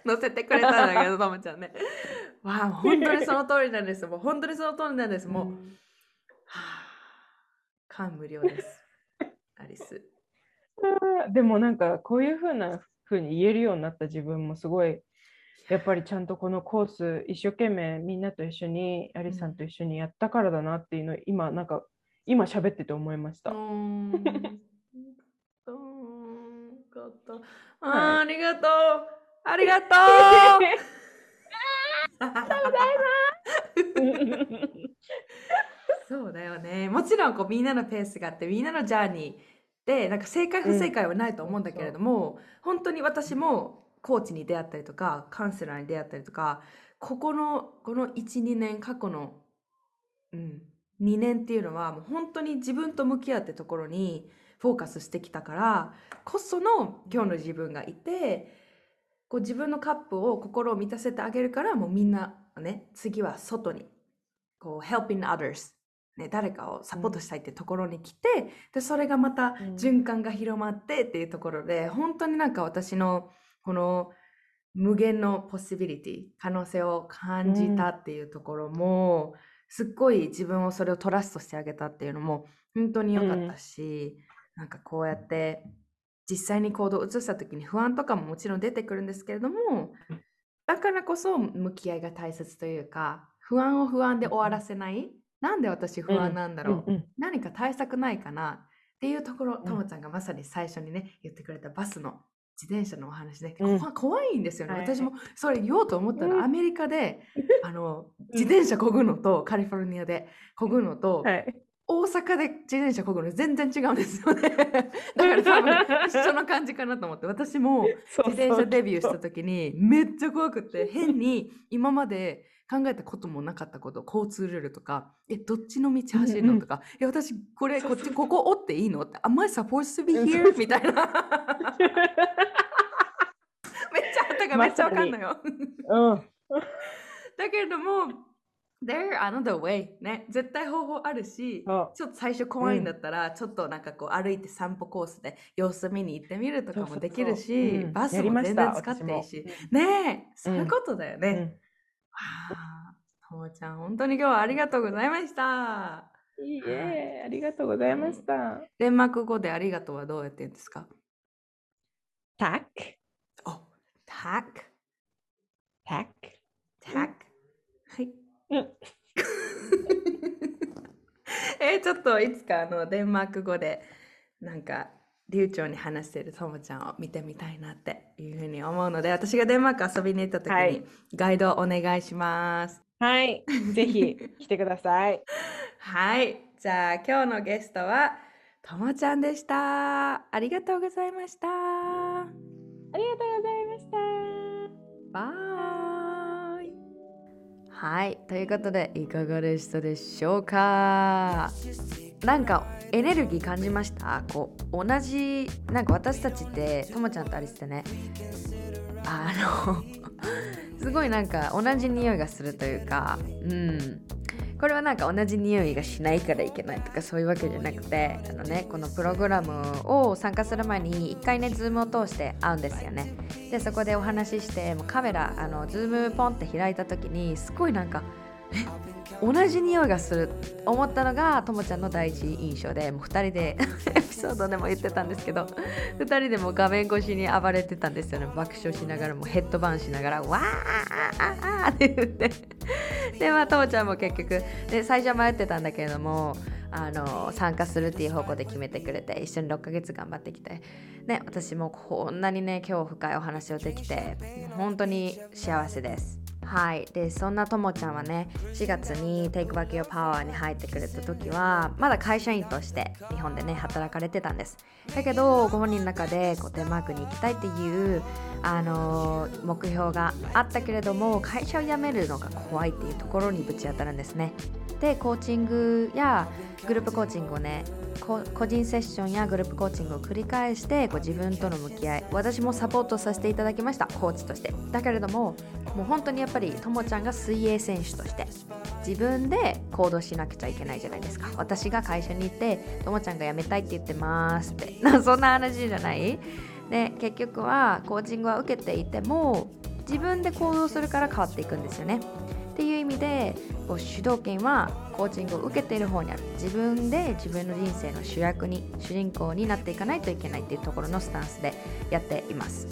載せてくれたんだけどともちゃんね。*laughs* わあ本当にその通りなんです。もう本当にその通りなんです。もう、はあ感無量です。アリス。でもなんかこういうふうなふうに言えるようになった自分もすごいやっぱりちゃんとこのコース一生懸命みんなと一緒にアリスさんと一緒にやったからだなっていうのを今なんか今喋ってて思いました。うん。あありがとう。ありがとう。ありがとうございます。そうだよね。もちろんこうみんなのペースがあってみんなのジャーニーでなんか正解不正解はないと思うんだけれども、うん、本当に私もコーチに出会ったりとかカウンセラーに出会ったりとかここのこの12年過去の、うん、2年っていうのはもう本当に自分と向き合ってところにフォーカスしてきたからこその今日の自分がいてこう自分のカップを心を満たせてあげるからもうみんなね次は外にこう helping others ね、誰かをサポートしたいってところに来て、うん、でそれがまた循環が広まってっていうところで、うん、本当になんか私のこの無限のポッシビリティ可能性を感じたっていうところも、すっごい自分をそれをトラストしてあげたっていうのも本当に良かったし、うん、なんかこうやって実際に行動を移した時に不安とかももちろん出てくるんですけれどもだからこそ向き合いが大切というか不安を不安で終わらせない、なんで私不安なんだろう、うん、何か対策ないかなっていうところともちゃんがまさに最初にね言ってくれたバスの自転車のお話で、うん、怖いんですよね、はい、私もそれ言おうと思ったら、アメリカで *laughs* あの自転車こぐのと、カリフォルニアでこぐのと、はい、大阪で自転車こぐの全然違うんですよね。*laughs* だから多分一緒の感じかなと思って。私も *laughs* 自転車デビューした時にめっちゃ怖くて変に今まで考えたこともなかったこと交通ルールとかえどっちの道走るの？とか、え私これこっちここ折っていいの？って Am I supposed to be here? みたいな。*laughs* めっちゃあったがめっちゃわかんのよ、うん、だけれども There another way ね。絶対方法あるしちょっと最初怖いんだったら、ちょっとなんかこう歩いて散歩コースで様子見に行ってみるとかもできるしそうん。バスも全然使っていいし。私ねえ。そういうことだよね、あともちゃん本当に今日はありがとうございました。いいえ、ありがとうございました。デンマーク語でありがとうはどうやって言うんですか？タック、おタック。タック。タック。はい。うん。*laughs* えーちょっといつかあのデンマーク語でなんか流暢に話してるともちゃんを見てみたいなっていうふうに思うので私がデンマーク遊びに行った時にはいガイドお願いします。はい、ぜひ来てください。*laughs* はい、じゃあ今日のゲストはともちゃんでした。ありがとうございました。ありがとうございました。バイ。はい、ということでいかがでしたでしょうか？なんかエネルギー感じました？こう同じなんか私たちってともちゃんとアリスってね。あの *laughs* すごいなんか同じ匂いがするというかうん。これはなんか同じ匂いがしないからいけないとかそういうわけじゃなくてあのねこのプログラムを参加する前に一回ね Zoom を通して会うんですよね。でそこでお話ししてもうカメラあのズームポンって開いた時にすごいなんかえ？同じ匂いがする。思ったのがともちゃんの第一印象でもう2人で *laughs* エピソードでも言ってたんですけど2人でも画面越しに暴れてたんですよね。爆笑しながらもヘッドバンしながらわーって言って。*laughs* でまあともちゃんも結局で最初迷ってたんだけれどもあの参加するっていう方向で決めてくれて一緒に6ヶ月頑張ってきてね私もこんなにね今日深いお話をできて本当に幸せです。はい。でそんなともちゃんはね4月に Take Back Your Power に入ってくれた時はまだ会社員として日本でね働かれてたんです。だけどご本人の中でこうデンマークに行きたいっていうあのー目標があったけれども会社を辞めるのが怖いっていうところにぶち当たるんですね。でコーチングやグループコーチングをね個人セッションやグループコーチングを繰り返してこう自分との向き合い私もサポートさせていただきましたコーチとして。だけれどももう本当にやっぱりともちゃんが水泳選手として自分で行動しなくちゃいけないじゃないですか。私が会社に行ってともちゃんが辞めたいって言ってますって。*laughs* そんな話じゃない？で結局はコーチングは受けていても自分で行動するから変わっていくんですよね。っていう意味でこう主導権はコーチングを受けている方にある自分で自分の人生の主役に主人公になっていかないといけないっていうところのスタンスでやっています。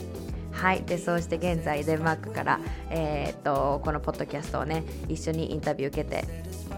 はい。でそうして現在デンマークから、えーっとこのポッドキャストをね一緒にインタビュー受けて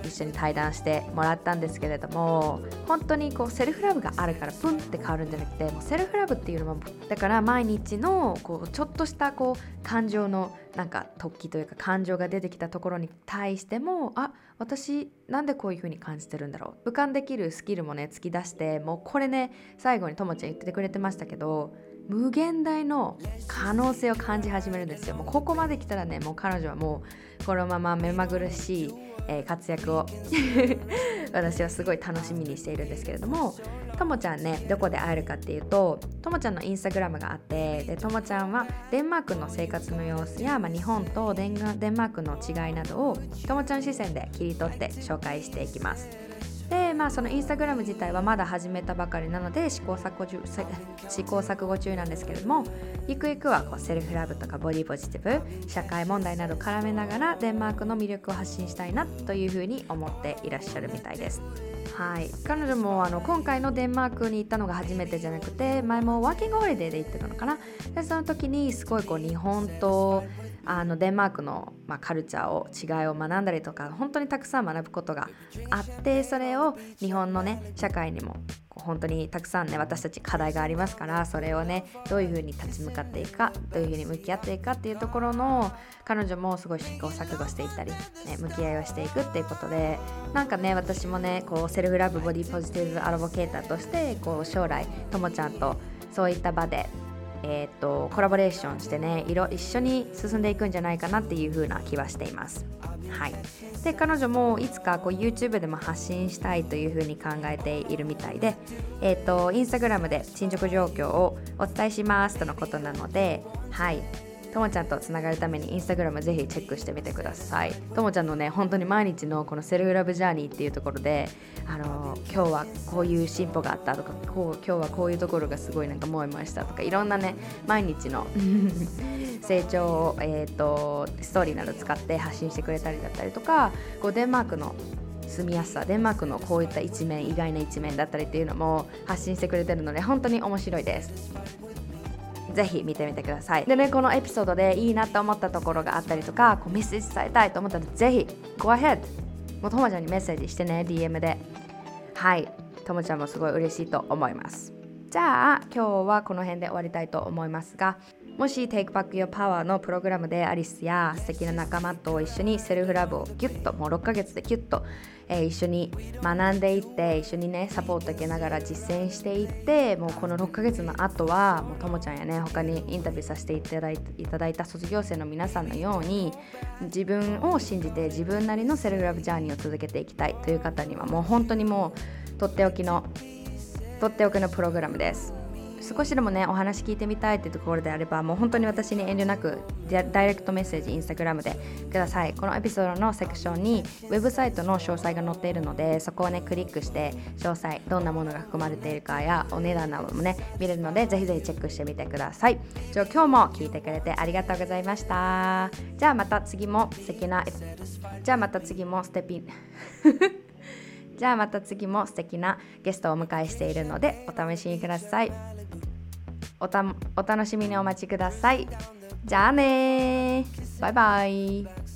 一緒に対談してもらったんですけれども本当にこうセルフラブがあるからプンって変わるんじゃなくてもうセルフラブっていうのはだから毎日のこうちょっとしたこう感情のなんか突起というか感情が出てきたところに対してもあ私なんでこういう風に感じてるんだろう。俯瞰できるスキルもね突き出してもうこれね最後にともちゃん言っててくれてましたけど無限大の可能性を感じ始めるんですよ。もうここまで来たらねもう彼女はもうこのまま目まぐるしい、えー活躍を。*laughs* 私はすごい楽しみにしているんですけれどもともちゃんねどこで会えるかっていうとともちゃんのインスタグラムがあってでともちゃんはデンマークの生活の様子や、まあ、日本とデンデンマークの違いなどをともちゃん視線で切り取って紹介していきます。でまあそのインスタグラム自体はまだ始めたばかりなので試行錯誤中 *laughs* 試行錯誤中なんですけれどもゆくゆくはこうセルフラブとかボディポジティブ社会問題など絡めながらデンマークの魅力を発信したいなというふうに思っていらっしゃるみたいです。はい、彼女もあの今回のデンマークに行ったのが初めてじゃなくて前もワーキングホリデーで行ってたのかな。でその時にすごいこう日本とあのデンマークの、まあ、カルチャーを違いを学んだりとか本当にたくさん学ぶことがあってそれを日本のね社会にも本当にたくさんね私たち課題がありますからそれをねどういうふうに立ち向かっていくかどういうふうに向き合っていくかっていうところの彼女もすごい試行錯誤していったり、ね、向き合いをしていくっていうことでなんかね私もねこうセルフラブボディポジティブアドボケーターとしてこう将来ともちゃんとそういった場でえー、とコラボレーションしてね色一緒に進んでいくんじゃないかなっていう風な気はしています。はい、で彼女もいつかこう YouTube でも発信したいという風に考えているみたいで、えー、と Instagram で進捗状況をお伝えしますとのことなので、はい、ともちゃんとつながるためにインスタグラムぜひチェックしてみてください。ともちゃんのね本当に毎日のこのセルフラブジャーニーっていうところであの今日はこういう進歩があったとかこう今日はこういうところがすごいなんか思いましたとかいろんなね毎日の *laughs* 成長を、えーと、ストーリーなど使って発信してくれたりだったりとかこうデンマークの住みやすさデンマークのこういった一面意外な一面だったりっていうのも発信してくれてるので本当に面白いです。ぜひ見てみてください。でねこのエピソードでいいなと思ったところがあったりとかこうメッセージ伝えたいと思ったらぜひ Go ahead もうともちゃんにメッセージしてね DM で。はい。ともちゃんもすごい嬉しいと思います。じゃあ今日はこの辺で終わりたいと思いますがもし Take Back Your Power のプログラムでアリスや素敵な仲間と一緒にセルフラブをギュッともう6ヶ月でギュッと、えー、一緒に学んでいって一緒にねサポート受けながら実践していってもうこの6ヶ月の後はもうともちゃんやね他にインタビューさせていただいいただいた卒業生の皆さんのように自分を信じて自分なりのセルフラブジャーニーを続けていきたいという方にはもう本当にもうとっておきのとっておきのプログラムです。少しでもねお話聞いてみたいってところであればもう本当に私に遠慮なくダイレクトメッセージインスタグラムでください。このエピソードのセクションにウェブサイトの詳細が載っているのでそこをねクリックして詳細どんなものが含まれているかやお値段などもね見れるのでぜひぜひチェックしてみてくださいじゃあ今日も聞いてくれてありがとうございましたじゃあまた次も素敵なじゃあまた次もステピンじゃあまた次も素敵なゲストをお迎えしているのでお試しにください。おたお楽しみにお待ちください。じゃあねバイバイ。